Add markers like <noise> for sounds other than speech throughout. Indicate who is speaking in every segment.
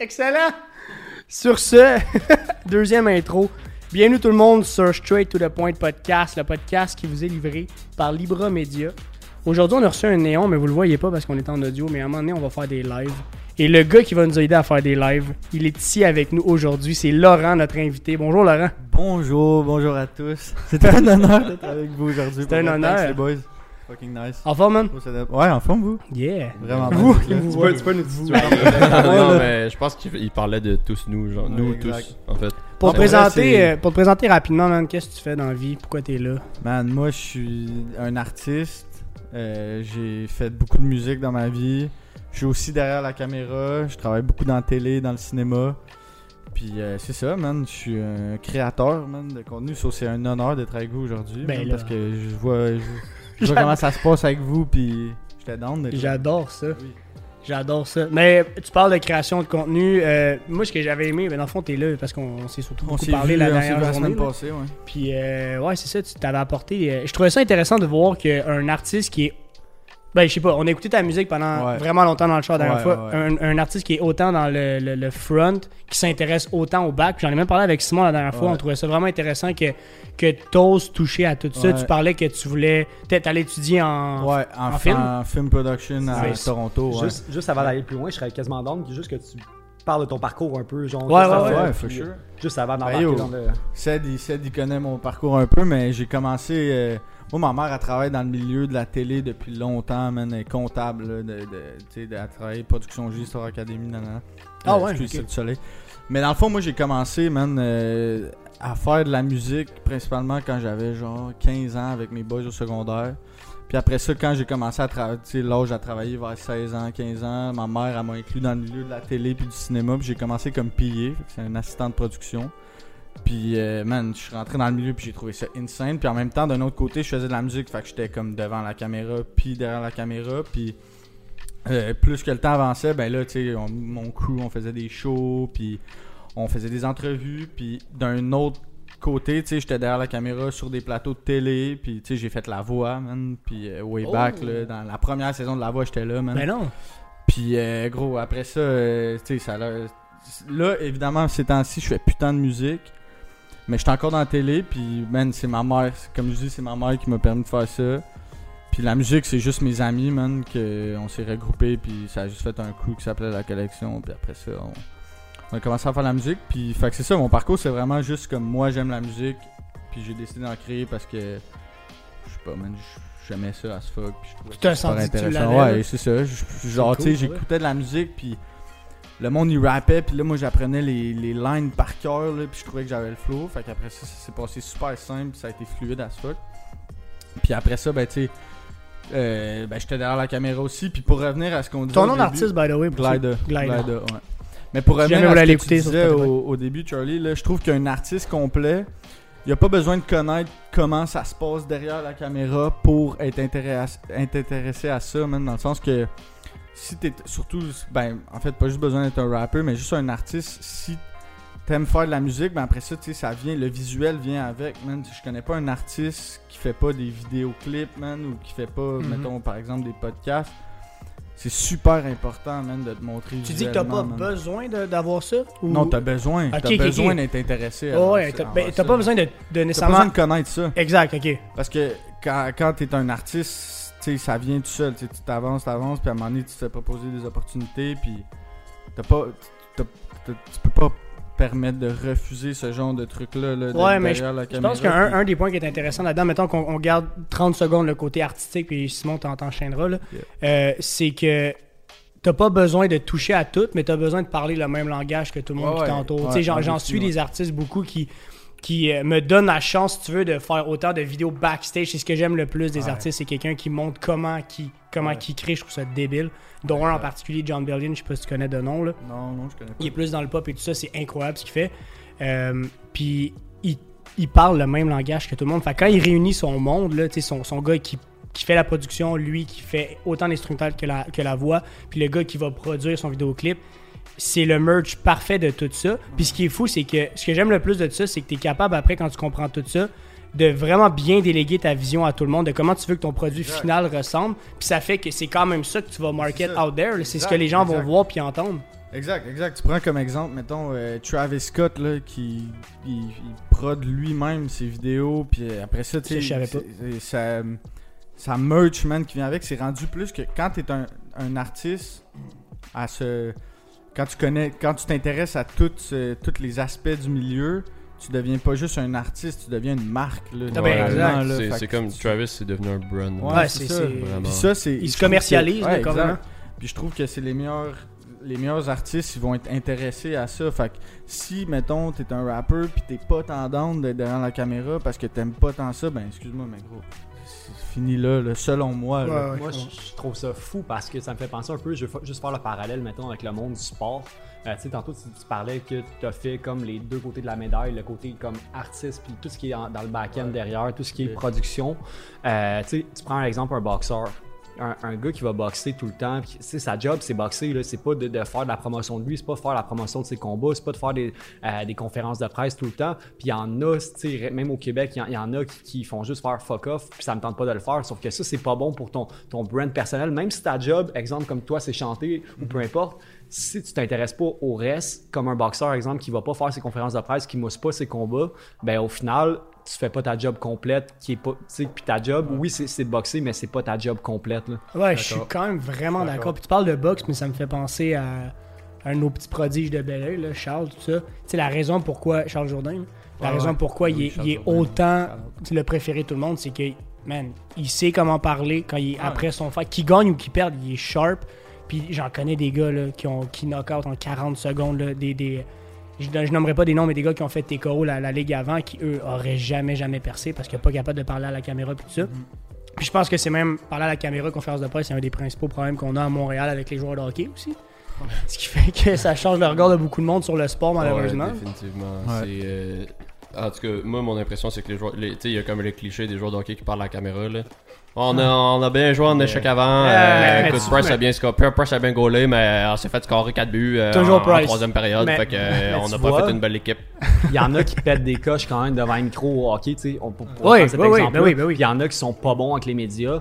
Speaker 1: Excellent! Sur ce, <laughs> deuxième intro. Bienvenue tout le monde sur Straight to the Point Podcast, le podcast qui vous est livré par Libra Media. Aujourd'hui, on a reçu un néon, mais vous le voyez pas parce qu'on est en audio, mais à un moment donné, on va faire des lives. Et le gars qui va nous aider à faire des lives, il est ici avec nous aujourd'hui. C'est Laurent, notre invité. Bonjour Laurent.
Speaker 2: Bonjour, bonjour à tous. C'est un honneur d'être avec vous aujourd'hui.
Speaker 1: C'est un honneur.
Speaker 2: thanks, les boys. Fucking nice.
Speaker 1: En forme, man?
Speaker 2: Ouais, en forme, vous.
Speaker 1: Yeah.
Speaker 2: Vraiment
Speaker 1: Vous,
Speaker 2: nice.
Speaker 1: vous,
Speaker 3: nous
Speaker 1: vous.
Speaker 3: non, mais je pense qu'il il parlait de tous nous, genre nous tous, en fait.
Speaker 1: Pour,
Speaker 2: En
Speaker 1: te
Speaker 2: vrai,
Speaker 1: présenter,
Speaker 2: c'est-
Speaker 1: euh, pour te présenter rapidement, man, qu'est-ce que tu fais dans la vie? Pourquoi t'es là?
Speaker 2: Man, moi, je suis un artiste. Euh, j'ai fait beaucoup de musique dans ma vie. Je suis aussi derrière la caméra. Je travaille beaucoup dans la télé, dans le cinéma. Puis euh, c'est ça, man. Je suis un créateur, man, de contenu. So, c'est un honneur d'être avec vous aujourd'hui.
Speaker 1: Ben.
Speaker 2: Parce que je vois, je, je vois comment ça se passe avec vous. Puis j'étais down.
Speaker 1: J'adore ça.
Speaker 2: Oui.
Speaker 1: J'adore ça. Mais tu parles de création de contenu. euh, moi, ce que j'avais aimé, ben, dans le fond, t'es là parce qu'on s'est surtout
Speaker 2: On
Speaker 1: beaucoup parlé
Speaker 2: vu,
Speaker 1: la dernière
Speaker 2: la
Speaker 1: journée.
Speaker 2: semaine passée, ouais.
Speaker 1: Puis, euh, ouais, c'est ça, tu t'avais apporté. euh, je trouvais ça intéressant de voir qu'un artiste qui est. Ben, je sais pas, on a écouté ta musique pendant
Speaker 2: Ouais.
Speaker 1: vraiment longtemps dans le show la dernière
Speaker 2: Ouais,
Speaker 1: fois.
Speaker 2: ouais,
Speaker 1: Un, un artiste qui est autant dans le, le- le front, qui s'intéresse autant au back. Puis j'en ai même parlé avec Simon la dernière fois.
Speaker 2: Ouais.
Speaker 1: On trouvait ça vraiment intéressant que, que t'oses toucher à tout ça.
Speaker 2: Ouais.
Speaker 1: Tu parlais que tu voulais. Peut-être aller étudier en.
Speaker 2: Ouais, en,
Speaker 1: en
Speaker 2: film? en film production à. Toronto. Ouais,
Speaker 4: Juste, juste avant d'aller plus loin, je serais quasiment puis juste que tu parles de ton parcours un peu, genre.
Speaker 1: Ouais, ouais,
Speaker 2: ouais, for sure.
Speaker 4: Juste avant
Speaker 2: Ben,
Speaker 4: d'embarquer
Speaker 2: yo.
Speaker 4: dans le.
Speaker 2: Ced, il, il connaît mon parcours un peu, mais j'ai commencé. euh, moi, ma mère, elle travaille dans le milieu de la télé depuis longtemps, man. Elle est comptable, là, de, de, tu sais, de- elle travaille production J, Star Academy, nanana.
Speaker 1: Ah ouais,
Speaker 2: excuse,
Speaker 1: ok.
Speaker 2: c'est du soleil. Mais dans le fond, moi, j'ai commencé, man, euh, à faire de la musique, principalement quand j'avais genre 15 ans avec mes boys au secondaire. Puis après ça, quand j'ai commencé à travailler, tu sais, l'âge à travailler vers 16 ans, 15 ans, ma mère, elle m'a inclus dans le milieu de la télé puis du cinéma. Puis j'ai commencé comme que c'est un assistant de production. Puis, euh, man, je suis rentré dans le milieu puis j'ai trouvé ça insane. Puis en même temps, d'un autre côté, je faisais de la musique, fait que j'étais comme devant la caméra puis derrière la caméra. Puis euh, plus que le temps avançait, ben là, tu sais, on- mon crew, on faisait des shows, puis on faisait des entrevues. Puis d'un autre côté, tu sais, j'étais derrière la caméra sur des plateaux de télé. Puis, tu sais, j'ai fait la voix, man. Puis, euh, way
Speaker 1: Oh.
Speaker 2: back, là, dans la première saison de la voix, j'étais là, man.
Speaker 1: Ben non.
Speaker 2: Puis, euh, gros, après ça, tu sais, ça Là, évidemment, ces temps-ci, je fais putain de musique. Mais j'étais encore dans la télé, puis, man, c'est ma mère. Comme je dis, c'est ma mère qui m'a permis de faire ça. Puis la musique, c'est juste mes amis, man, qu'on s'est regroupés, puis ça a juste fait un coup qui s'appelait La Collection. Puis après ça, on, on a commencé à faire la musique. Puis, fait que c'est ça, mon parcours, c'est vraiment juste comme moi, j'aime la musique. Puis j'ai décidé d'en créer parce que, je sais pas, man, j'aimais ça à ce fuck. Puis je trouvais ça super intéressant. Ouais, c'est ça. Genre, tu sais, j'écoutais de la musique, puis le monde il rappait, puis là, moi, j'apprenais les, les lines par cœur, là, puis je trouvais que j'avais le flow. Fait qu'après ça, ça s'est passé super simple, ça a été fluide as fuck. Puis après ça, ben, tu sais, euh, ben, j'étais derrière la caméra aussi. Puis pour revenir à ce qu'on disait.
Speaker 1: Ton nom d'artiste, by the way,
Speaker 2: Glida.
Speaker 1: Glida.
Speaker 2: Glida, ouais. Mais pour revenir à ce que tu disais au, au début, Charlie, là, je trouve qu'un artiste complet, il a pas besoin de connaître comment ça se passe derrière la caméra pour être intéressé, être intéressé à ça, man, dans le sens que si t'es surtout, ben, en fait, pas juste besoin d'être un rappeur, mais juste un artiste, si t'aimes faire de la musique, ben après ça, tu sais, ça vient, le visuel vient avec, man. Je connais pas un artiste qui fait pas des vidéoclips, man, ou qui fait pas,
Speaker 1: Mhm.
Speaker 2: mettons, par exemple, des podcasts. C'est super important, man, de te montrer
Speaker 1: Tu dis que t'as pas
Speaker 2: man.
Speaker 1: besoin d'avoir ça? Ou...
Speaker 2: Non, t'as besoin. T'as besoin d'être intéressé. à-
Speaker 1: Oh, ouais, t'as ben, t'as pas besoin de, de
Speaker 2: T'as
Speaker 1: nécessairement.
Speaker 2: besoin de connaître ça.
Speaker 1: Exact, ok.
Speaker 2: Parce que quand, quand t'es un artiste, ça vient tout seul. Tu t'avances, t'avances, puis à un moment donné, tu te fais proposer des opportunités, puis t'as pas. t'as- t'as- tu peux pas permettre de refuser ce genre de truc-là. Là,
Speaker 1: Ouais, mais
Speaker 2: derrière la
Speaker 1: Je
Speaker 2: caméra,
Speaker 1: pense qu'un
Speaker 2: puis-
Speaker 1: un des points qui est intéressant là-dedans, mettons qu'on on garde 30 secondes le côté artistique, puis Simon t'en- t'enchaîneras, là, euh, c'est que t'as pas besoin de toucher à tout, mais t'as besoin de parler le même langage que tout le monde
Speaker 2: Ouais,
Speaker 1: qui t'entoure.
Speaker 2: Ouais,
Speaker 1: J'en suis des artistes beaucoup qui, qui euh, me donnent la chance, si tu veux, de faire autant de vidéos backstage. C'est ce que j'aime le plus des
Speaker 2: Ouais.
Speaker 1: artistes, c'est quelqu'un qui montre comment qui comment
Speaker 2: Ouais.
Speaker 1: qui crée. Je trouve ça débile. Dont un en particulier, John Bellion, je sais pas si tu connais de nom, là.
Speaker 2: Non, non, je connais pas.
Speaker 1: Il est plus dans le pop et tout ça, c'est incroyable ce qu'il fait. Euh, puis il, il parle le même langage que tout le monde. Fait que quand il réunit son monde, là, son, son gars qui, qui fait la production, lui qui fait autant l'instrumental que la, que la voix, puis le gars qui va produire son vidéoclip, c'est le merch parfait de tout ça. Puis ce qui est fou, c'est que ce que j'aime le plus de ça, c'est que tu es capable après, quand tu comprends tout ça, de vraiment bien déléguer ta vision à tout le monde, de comment tu veux que ton produit
Speaker 2: Exact.
Speaker 1: final ressemble. Puis ça fait que c'est quand même ça que tu vas market out there. C'est ce que les gens vont voir puis entendre.
Speaker 2: Exact, exact. Tu prends comme exemple, mettons, euh, Travis Scott, là, qui il, il prod lui-même ses vidéos, puis après ça, tu sais, ça merch, man, qui vient avec, c'est rendu plus que quand t'es un, un artiste, à ce... Quand tu connais, quand tu t'intéresses à toutes, euh, tous les aspects du milieu, tu deviens pas juste un artiste, tu deviens une marque, là.
Speaker 1: Ah ben,
Speaker 2: littéralement,
Speaker 1: exact.
Speaker 2: là.
Speaker 3: C'est comme
Speaker 2: tu-
Speaker 3: Travis, c'est devenu un brand.
Speaker 2: Ouais,
Speaker 1: Ouais,
Speaker 2: c'est
Speaker 1: c'est-
Speaker 2: ça. Puis ça, c'est.
Speaker 1: Il se commercialise,
Speaker 2: que- ouais, exact. Puis je trouve que c'est les meilleurs les meilleurs artistes ils vont être intéressés à ça. Fait que si mettons t'es un rappeur puis t'es pas down d'être derrière la caméra parce que t'aimes pas tant ça, ben excuse-moi mais gros, fini là, là, selon moi. là.
Speaker 1: Ouais, ouais.
Speaker 4: Moi, je, je trouve ça fou parce que ça me fait penser un peu, je vais juste faire le parallèle, mettons, avec le monde du sport. Euh, tu sais, tantôt, tu, tu parlais que tu as fait comme les deux côtés de la médaille, le côté comme artiste, puis tout ce qui est en- dans le back-end derrière, tout ce qui est production. Euh, tu prends un exemple, un boxeur. Un, gars qui va boxer tout le temps, puis, sa job c'est boxer, c'est pas de, faire de la promotion de lui, c'est pas de faire la promotion de ses combats, c'est pas de faire des, euh, des conférences de presse tout le temps. Puis il y en a, même au Québec, il y en- a qui, qui font juste faire fuck off, puis ça me tente pas de le faire. Sauf que ça, c'est pas bon pour ton, ton brand personnel. Même si ta job, exemple comme toi, c'est chanter ou peu importe, si tu t'intéresses pas au reste, comme un boxeur, exemple, qui va pas faire ses conférences de presse, qui mousse pas ses combats, ben au final, tu fais pas ta job complète, qui est pas, tu sais, puis ta job, oui, c'est de boxer, mais c'est pas ta job complète, là.
Speaker 1: Ouais, je suis quand même vraiment d'accord. Puis tu parles de boxe, mais ça me fait penser à, un de nos petits prodiges de Bel Air, là, Charles, tout ça. Tu sais, la raison pourquoi, Charles Jourdain, là, la
Speaker 2: Ouais,
Speaker 1: raison
Speaker 2: ouais.
Speaker 1: pourquoi
Speaker 2: Oui,
Speaker 1: il est,
Speaker 2: Charles
Speaker 1: il est
Speaker 2: Jourdain,
Speaker 1: autant le préféré de tout le monde, c'est que, man, il sait comment parler quand il est après son fight. Qu'il gagne ou qu'il perde, il est sharp. Puis j'en connais des gars là, qui ont qui knock out en 40 secondes, là, des, des, je, je nommerai pas des noms, mais des gars qui ont fait TKO la, la ligue avant, qui eux auraient jamais, jamais percé parce qu'ils sont pas capables de parler à la caméra puis tout ça. Puis je pense que c'est même parler à la caméra, conférence de presse, c'est un des principaux problèmes qu'on a à Montréal avec les joueurs de hockey aussi. Ce qui fait que ça change le regard de beaucoup de monde sur le sport, malheureusement.
Speaker 3: Ouais, définitivement.
Speaker 2: Ouais.
Speaker 3: Euh, En tout cas, moi, mon impression, c'est que les joueurs. les- Tu sais, il y a comme le cliché des joueurs de hockey qui parlent à la caméra. Là. On, a, on a bien joué en échec avant.
Speaker 1: Ouais,
Speaker 3: euh, écoute,
Speaker 1: tu-
Speaker 3: Price a bien scoré. Price a bien gaulé, mais on s'est fait scorer 4 buts euh,
Speaker 1: Toujours
Speaker 3: en, en
Speaker 1: Price.
Speaker 3: troisième période.
Speaker 4: Mais-
Speaker 3: fait que, <laughs> euh,
Speaker 4: mais
Speaker 3: on n'a pas
Speaker 4: vois-
Speaker 3: fait une belle équipe.
Speaker 4: Il y en a qui pètent des coches quand même devant un micro au hockey, tu sais. On peut pour
Speaker 1: Oui,
Speaker 4: prendre cet
Speaker 1: oui, oui, ben oui, ben
Speaker 4: Il y en a qui sont pas bons avec les médias.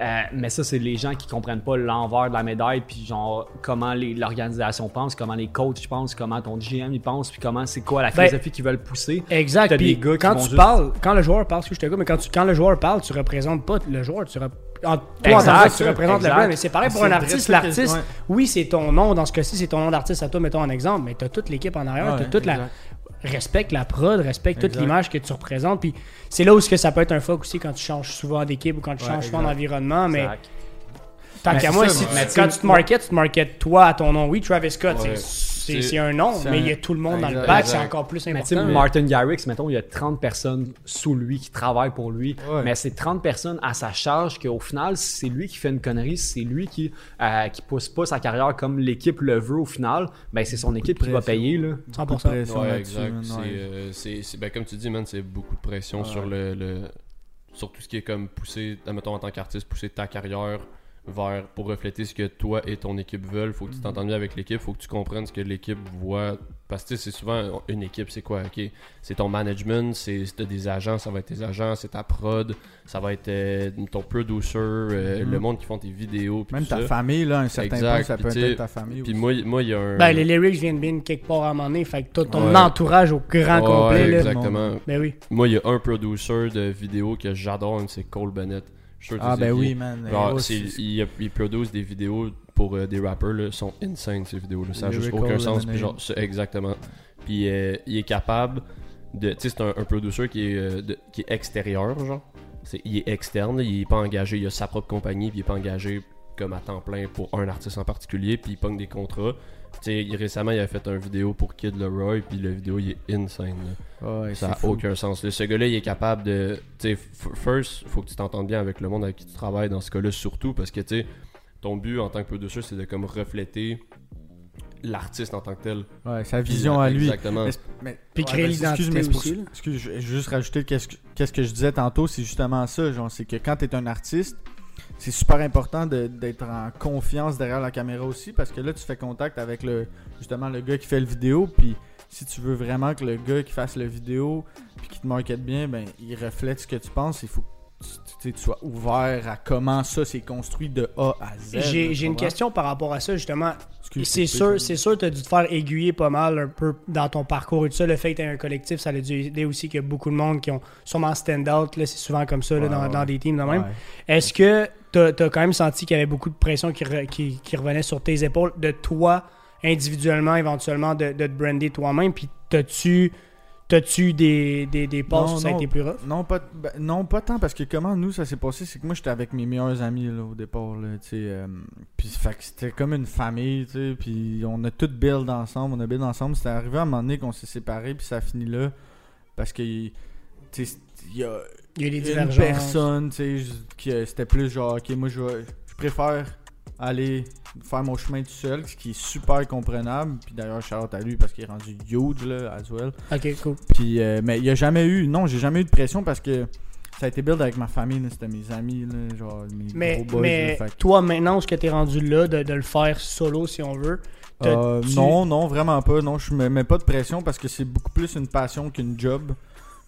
Speaker 4: Euh, mais ça, c'est les gens qui comprennent pas l'envers de la médaille, puis genre comment l'organisation pense, comment les coachs pensent, comment ton GM il pense, puis comment c'est quoi la
Speaker 1: Ben,
Speaker 4: philosophie qu'ils veulent pousser.
Speaker 1: Exact. Puis
Speaker 4: des gars qui
Speaker 1: quand tu
Speaker 4: juste-
Speaker 1: parles, quand le joueur parle, excuse, je te coupe, mais quand, tu, quand le joueur parle, tu représentes pas le joueur, tu rep- en, toi,
Speaker 4: Exact,
Speaker 1: que tu représentes
Speaker 4: exact.
Speaker 1: le brand. Mais c'est pareil pour
Speaker 2: C'est
Speaker 1: un artiste.
Speaker 2: que-
Speaker 1: L'artiste,
Speaker 2: ouais.
Speaker 1: oui, c'est ton nom. Dans ce cas-ci, c'est ton nom d'artiste à toi, mettons en exemple, mais t'as toute l'équipe en arrière,
Speaker 2: Ouais,
Speaker 1: t'as toute la. Respecte la prod, respecte toute l'image que tu représentes. Puis c'est là où ce que ça peut être un fuck aussi quand tu changes souvent d'équipe ou quand tu
Speaker 2: Ouais,
Speaker 1: changes souvent d'environnement. Mais
Speaker 4: Exact.
Speaker 1: tant qu'à moi,
Speaker 2: ça,
Speaker 1: si tu- quand
Speaker 4: tu-
Speaker 1: tu te marketes, tu te marketes toi à ton nom. Oui, Travis Scott,
Speaker 3: Ouais.
Speaker 1: c'est- c'est un nom, mais
Speaker 2: un-
Speaker 1: il y a tout le monde dans le
Speaker 2: exact.
Speaker 1: c'est encore plus
Speaker 4: Mais
Speaker 1: important.
Speaker 4: Martin Garrix, mettons, il y a 30 personnes sous lui qui travaillent pour lui.
Speaker 2: Ouais.
Speaker 4: Mais c'est 30 personnes à sa charge qu'au final, si c'est lui qui fait une connerie, si c'est lui qui, euh, qui pousse pas sa carrière comme l'équipe le veut au final, ben c'est son équipe qui va payer. Là.
Speaker 1: 100%.
Speaker 2: Beaucoup de pression
Speaker 3: Ouais, exact. C'est, euh, c'est- ben, comme tu dis, man, c'est beaucoup de pression sur le, le- sur tout ce qui est comme pousser, admettons en tant qu'artiste, pousser ta carrière vers pour refléter ce que toi et ton équipe veulent. Faut que tu t'entendes bien avec l'équipe, faut que tu comprennes ce que l'équipe voit. Parce que tu sais, c'est souvent une équipe, c'est quoi? Ok, c'est ton management, c'est si des agents, ça va être tes agents, c'est ta prod, ça va être euh, ton producer, euh,
Speaker 2: Mhm.
Speaker 3: le monde qui font tes vidéos,
Speaker 2: Même ta
Speaker 3: ça.
Speaker 2: famille, là, un certain
Speaker 3: Exact,
Speaker 2: point, ça peut être ta famille
Speaker 3: Puis moi, moi, il y a un.
Speaker 1: Ben, les lyrics viennent bien quelque part à un moment donné, fait que tout ton
Speaker 3: Ouais.
Speaker 1: entourage au grand
Speaker 3: Ouais,
Speaker 1: complet, là.
Speaker 3: exactement.
Speaker 1: Ben oui.
Speaker 3: Moi, il y a un producer de vidéos que j'adore, c'est Cole Bennett. Je
Speaker 2: Ah, ben oui, man.
Speaker 3: Genre, il, il produce des vidéos pour euh, des rappers, là, sont insane ces vidéos-là. Ça n'a juste aucun sens. Puis genre, exactement. Puis euh, il est capable de. Tu sais, c'est un, un producer qui est, euh, de- qui est extérieur, genre. Il est externe, il est pas engagé, il a sa propre compagnie, puis il est pas engagé comme à temps plein pour un artiste en particulier, puis il pogne des contrats. Tu sais, il- récemment, il a fait une vidéo pour Kid Leroy, puis la vidéo, il est insane. là.
Speaker 2: Ouais,
Speaker 3: Ça n'a aucun sens. là. Ce gars-là, il est capable de. Tu sais, f- first, faut que tu t'entendes bien avec le monde avec qui tu travailles dans ce cas-là, surtout parce que, tu sais, ton but en tant que producer, c'est de comme refléter l'artiste en tant que tel.
Speaker 2: Ouais, sa vision à lui.
Speaker 3: Exactement.
Speaker 2: Mais- mais-
Speaker 1: Puis créer
Speaker 2: ben,
Speaker 1: l'identité
Speaker 2: excuse. Excuse, je vais juste rajouter qu'est-ce que, qu'est-ce que je disais tantôt, c'est justement ça. Genre, c'est que quand tu es un artiste, c'est super important d'être en confiance derrière la caméra aussi parce que là, tu fais contact avec le justement le gars qui fait le vidéo. Puis si tu veux vraiment que le gars qui fasse le vidéo puis qui te market bien, ben il reflète ce que tu penses. Il faut que tu, tu sais, tu sois ouvert à comment ça s'est construit de A à Z.
Speaker 1: J'ai une question par rapport à ça, justement. C'est sûr, c'est sûr, t'as dû te faire aiguiller pas mal un peu dans ton parcours et tout ça. Le fait que t'aies un collectif, ça a dû aider aussi qu'il y a beaucoup de monde qui ont sûrement stand-out. là, C'est souvent comme ça là, dans, des teams de même. Est-ce que t'as as quand même senti qu'il y avait beaucoup de pression qui, re- qui, qui revenait sur tes épaules de toi individuellement, éventuellement, de, de te brander toi-même? Puis t'as-tu t'as-tu des, des, des passes
Speaker 2: Non,
Speaker 1: où ça a
Speaker 2: non.
Speaker 1: été plus rough?
Speaker 2: Non pas, ben, non, pas tant, parce que comment nous ça s'est passé, c'est que moi j'étais avec mes meilleurs amis là, au départ. Là, tu sais, euh, puis c'était comme une famille, tu sais, puis on a tout build ensemble, on a build ensemble. C'était arrivé à un moment donné qu'on s'est séparés, puis ça a fini là, parce que tu sais, il y a
Speaker 1: y a des
Speaker 2: une personne, tu sais, euh, c'était plus genre, ok, moi je préfère aller faire mon chemin tout seul, ce qui est super comprenable. Puis d'ailleurs, shout à lui parce qu'il est rendu huge là, as well.
Speaker 1: Ok, cool.
Speaker 2: Puis, euh, mais il y a jamais eu, non, j'ai jamais eu de pression parce que ça a été build avec ma famille, c'était mes amis, là, genre mes
Speaker 1: Mais,
Speaker 2: gros boys.
Speaker 1: mais
Speaker 2: là, fait
Speaker 1: toi, maintenant, ce que t'es rendu là, de, de le faire solo, si on veut, t'as-
Speaker 2: Euh,
Speaker 1: tu-
Speaker 2: Non, non, vraiment pas. Non, je me mets pas de pression parce que c'est beaucoup plus une passion qu'une job.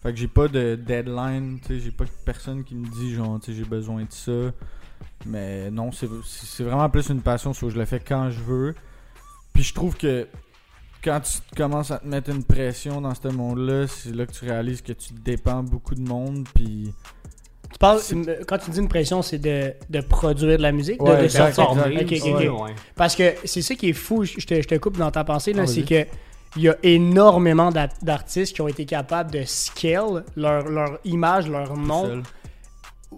Speaker 2: Fait que j'ai pas de deadline, tu sais, j'ai pas personne qui me dit genre, tu sais, j'ai besoin de ça. Mais non, c'est vraiment plus une passion, so je le fais quand je veux. Puis je trouve que quand tu commences à te mettre une pression dans ce monde-là, c'est là que tu réalises que tu dépends beaucoup de monde. Puis
Speaker 1: Tu parles, quand tu dis une pression, c'est de, de produire de la musique, de-
Speaker 2: Ouais,
Speaker 1: de, sortir.
Speaker 2: exact.
Speaker 1: Ok, ok,
Speaker 2: Ouais.
Speaker 1: Parce que c'est ça qui est fou, je te, je te coupe dans ta pensée, là,
Speaker 2: Ah,
Speaker 1: c'est que il y a énormément d'ar- d'artistes qui ont été capables de scale leur, leur image, leur nom.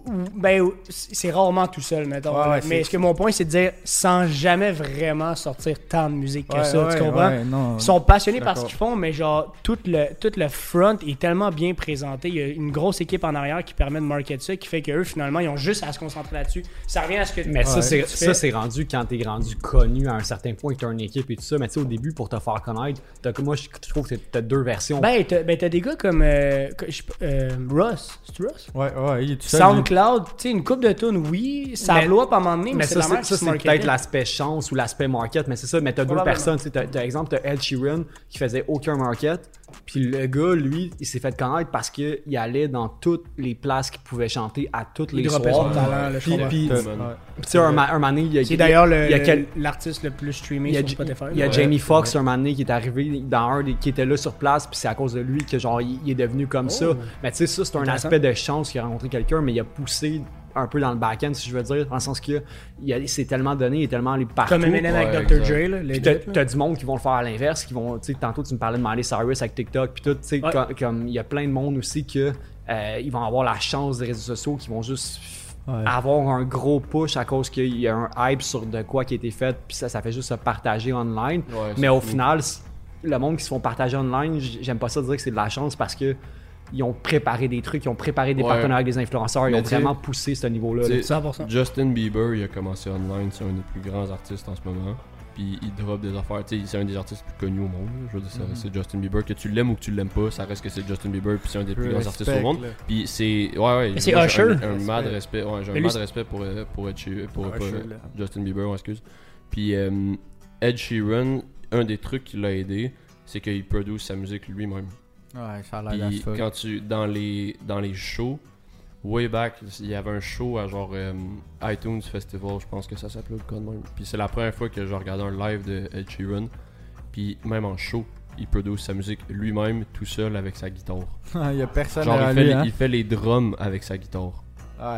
Speaker 1: Ou- Ben, c'est rarement tout seul, mettons.
Speaker 2: Ouais,
Speaker 1: là.
Speaker 2: ouais,
Speaker 1: Mais ce que mon point, c'est de dire sans jamais vraiment sortir tant de musique que
Speaker 2: Ouais,
Speaker 1: ça,
Speaker 2: ouais,
Speaker 1: tu comprends?
Speaker 2: ouais, non.
Speaker 1: Ils sont passionnés par ce qu'ils font, mais genre, tout le, tout le front est tellement bien présenté. Il y a une grosse équipe en arrière qui permet de market ça, qui fait qu'eux, finalement, ils ont juste à se concentrer là-dessus. Ça revient à ce que
Speaker 4: Mais ça,
Speaker 2: Ouais.
Speaker 4: c'est, ça, c'est rendu quand t'es rendu connu à un certain point, que t'as une équipe et tout ça. Mais tu sais, au début, pour te faire connaître, t'as, moi, je trouve que t'as deux versions.
Speaker 1: Ben, t'as ben, t'as des gars comme euh, euh, Russ. C'est Russ?
Speaker 2: Ouais, ouais, il est tout seul.
Speaker 1: Tu sais, une coupe de tunes, oui, ça
Speaker 4: Mais-
Speaker 1: blow up à un moment donné, mais,
Speaker 4: mais
Speaker 1: c'est
Speaker 4: ça,
Speaker 1: la
Speaker 4: c'est, ça, peut-être l'aspect chance ou l'aspect market, mais c'est ça. Mais t'as deux personnes. T'as exemple, t'as Ed Sheeran qui faisait aucun market. Puis le gars, lui, il s'est fait connaître parce qu'il allait dans toutes les places qu'il pouvait chanter à toutes
Speaker 1: Il
Speaker 4: les soirs.
Speaker 1: son talent, là, je
Speaker 4: Puis- tu sais, un, ma- un moment donné, il y a,
Speaker 1: C'est d'ailleurs le-
Speaker 4: il y a
Speaker 1: le-
Speaker 4: quel-
Speaker 1: l'artiste le plus streamé
Speaker 4: Il y a,
Speaker 1: sur Spotify.
Speaker 4: il y a. Jamie Foxx un moment donné qui est arrivé dans un des, qui était là sur place puis c'est à cause de lui que genre il, il est devenu comme ça. Mais tu sais ça c'est un aspect de chance qu'il a rencontré quelqu'un mais il a poussé un peu dans le back-end si je veux dire dans le sens que il a- c'est tellement donné il est tellement allé partout.
Speaker 1: Comme Eminem
Speaker 3: Ouais,
Speaker 1: avec Dr. Dre, là,
Speaker 4: Puis t'as, du monde qui vont le faire à l'inverse, qui vont, tu sais, tantôt tu me parlais de Miley Cyrus avec TikTok, puis tout, tu sais,
Speaker 1: Ouais.
Speaker 4: comme- comme il y a plein de monde aussi que euh, ils vont avoir la chance des réseaux sociaux, qui vont juste
Speaker 2: Ouais.
Speaker 4: avoir un gros push à cause qu'il y a un hype sur de quoi qui a été fait, puis ça, ça fait juste se partager online.
Speaker 3: Ouais,
Speaker 4: Mais au final, le monde qui se font partager online, j'aime pas ça dire que c'est de la chance parce que ils ont préparé des trucs, ils ont préparé des
Speaker 3: Ouais.
Speaker 4: partenariats avec des influenceurs, ils
Speaker 3: Mais
Speaker 4: ont vraiment poussé ce niveau-là. là.
Speaker 3: Tu sais,
Speaker 1: 100%.
Speaker 3: Justin Bieber, il a commencé online, c'est un des plus grands artistes en ce moment. Puis il drop des affaires. Tu sais, c'est un des artistes les plus connus au monde. Je veux dire,
Speaker 2: Mhm.
Speaker 3: c'est Justin Bieber. Que tu l'aimes ou que tu l'aimes pas, ça reste que c'est Justin Bieber. Puis c'est un des plus grands artistes au monde. Puis c'est. Ouais, ouais.
Speaker 1: C'est
Speaker 3: moi, j'ai
Speaker 1: Usher.
Speaker 3: Un, un mad
Speaker 2: Respect.
Speaker 3: respect. Ouais, j'ai un
Speaker 1: lui,
Speaker 3: mad respect pour, euh, pour, Ed Sheeran- pour,
Speaker 2: Usher,
Speaker 3: pas,
Speaker 2: là.
Speaker 3: Justin Bieber, excuse. Puis euh, Ed Sheeran, un des trucs qui l'a aidé, c'est qu'il produit sa musique lui-même.
Speaker 2: Ouais, ça a l'air
Speaker 3: Puis quand tu dans les dans les shows, way back, il y avait un show à genre euh, iTunes Festival, je pense que ça s'appelait le cas de même. Puis c'est la première fois que je regardais un live de Ed Sheeran. Puis même en show, il produit sa musique lui-même tout seul avec sa guitare. <laughs>
Speaker 2: il y a personne
Speaker 3: Genre
Speaker 2: à
Speaker 3: il fait,
Speaker 2: hein.
Speaker 3: il fait les drums avec sa guitare.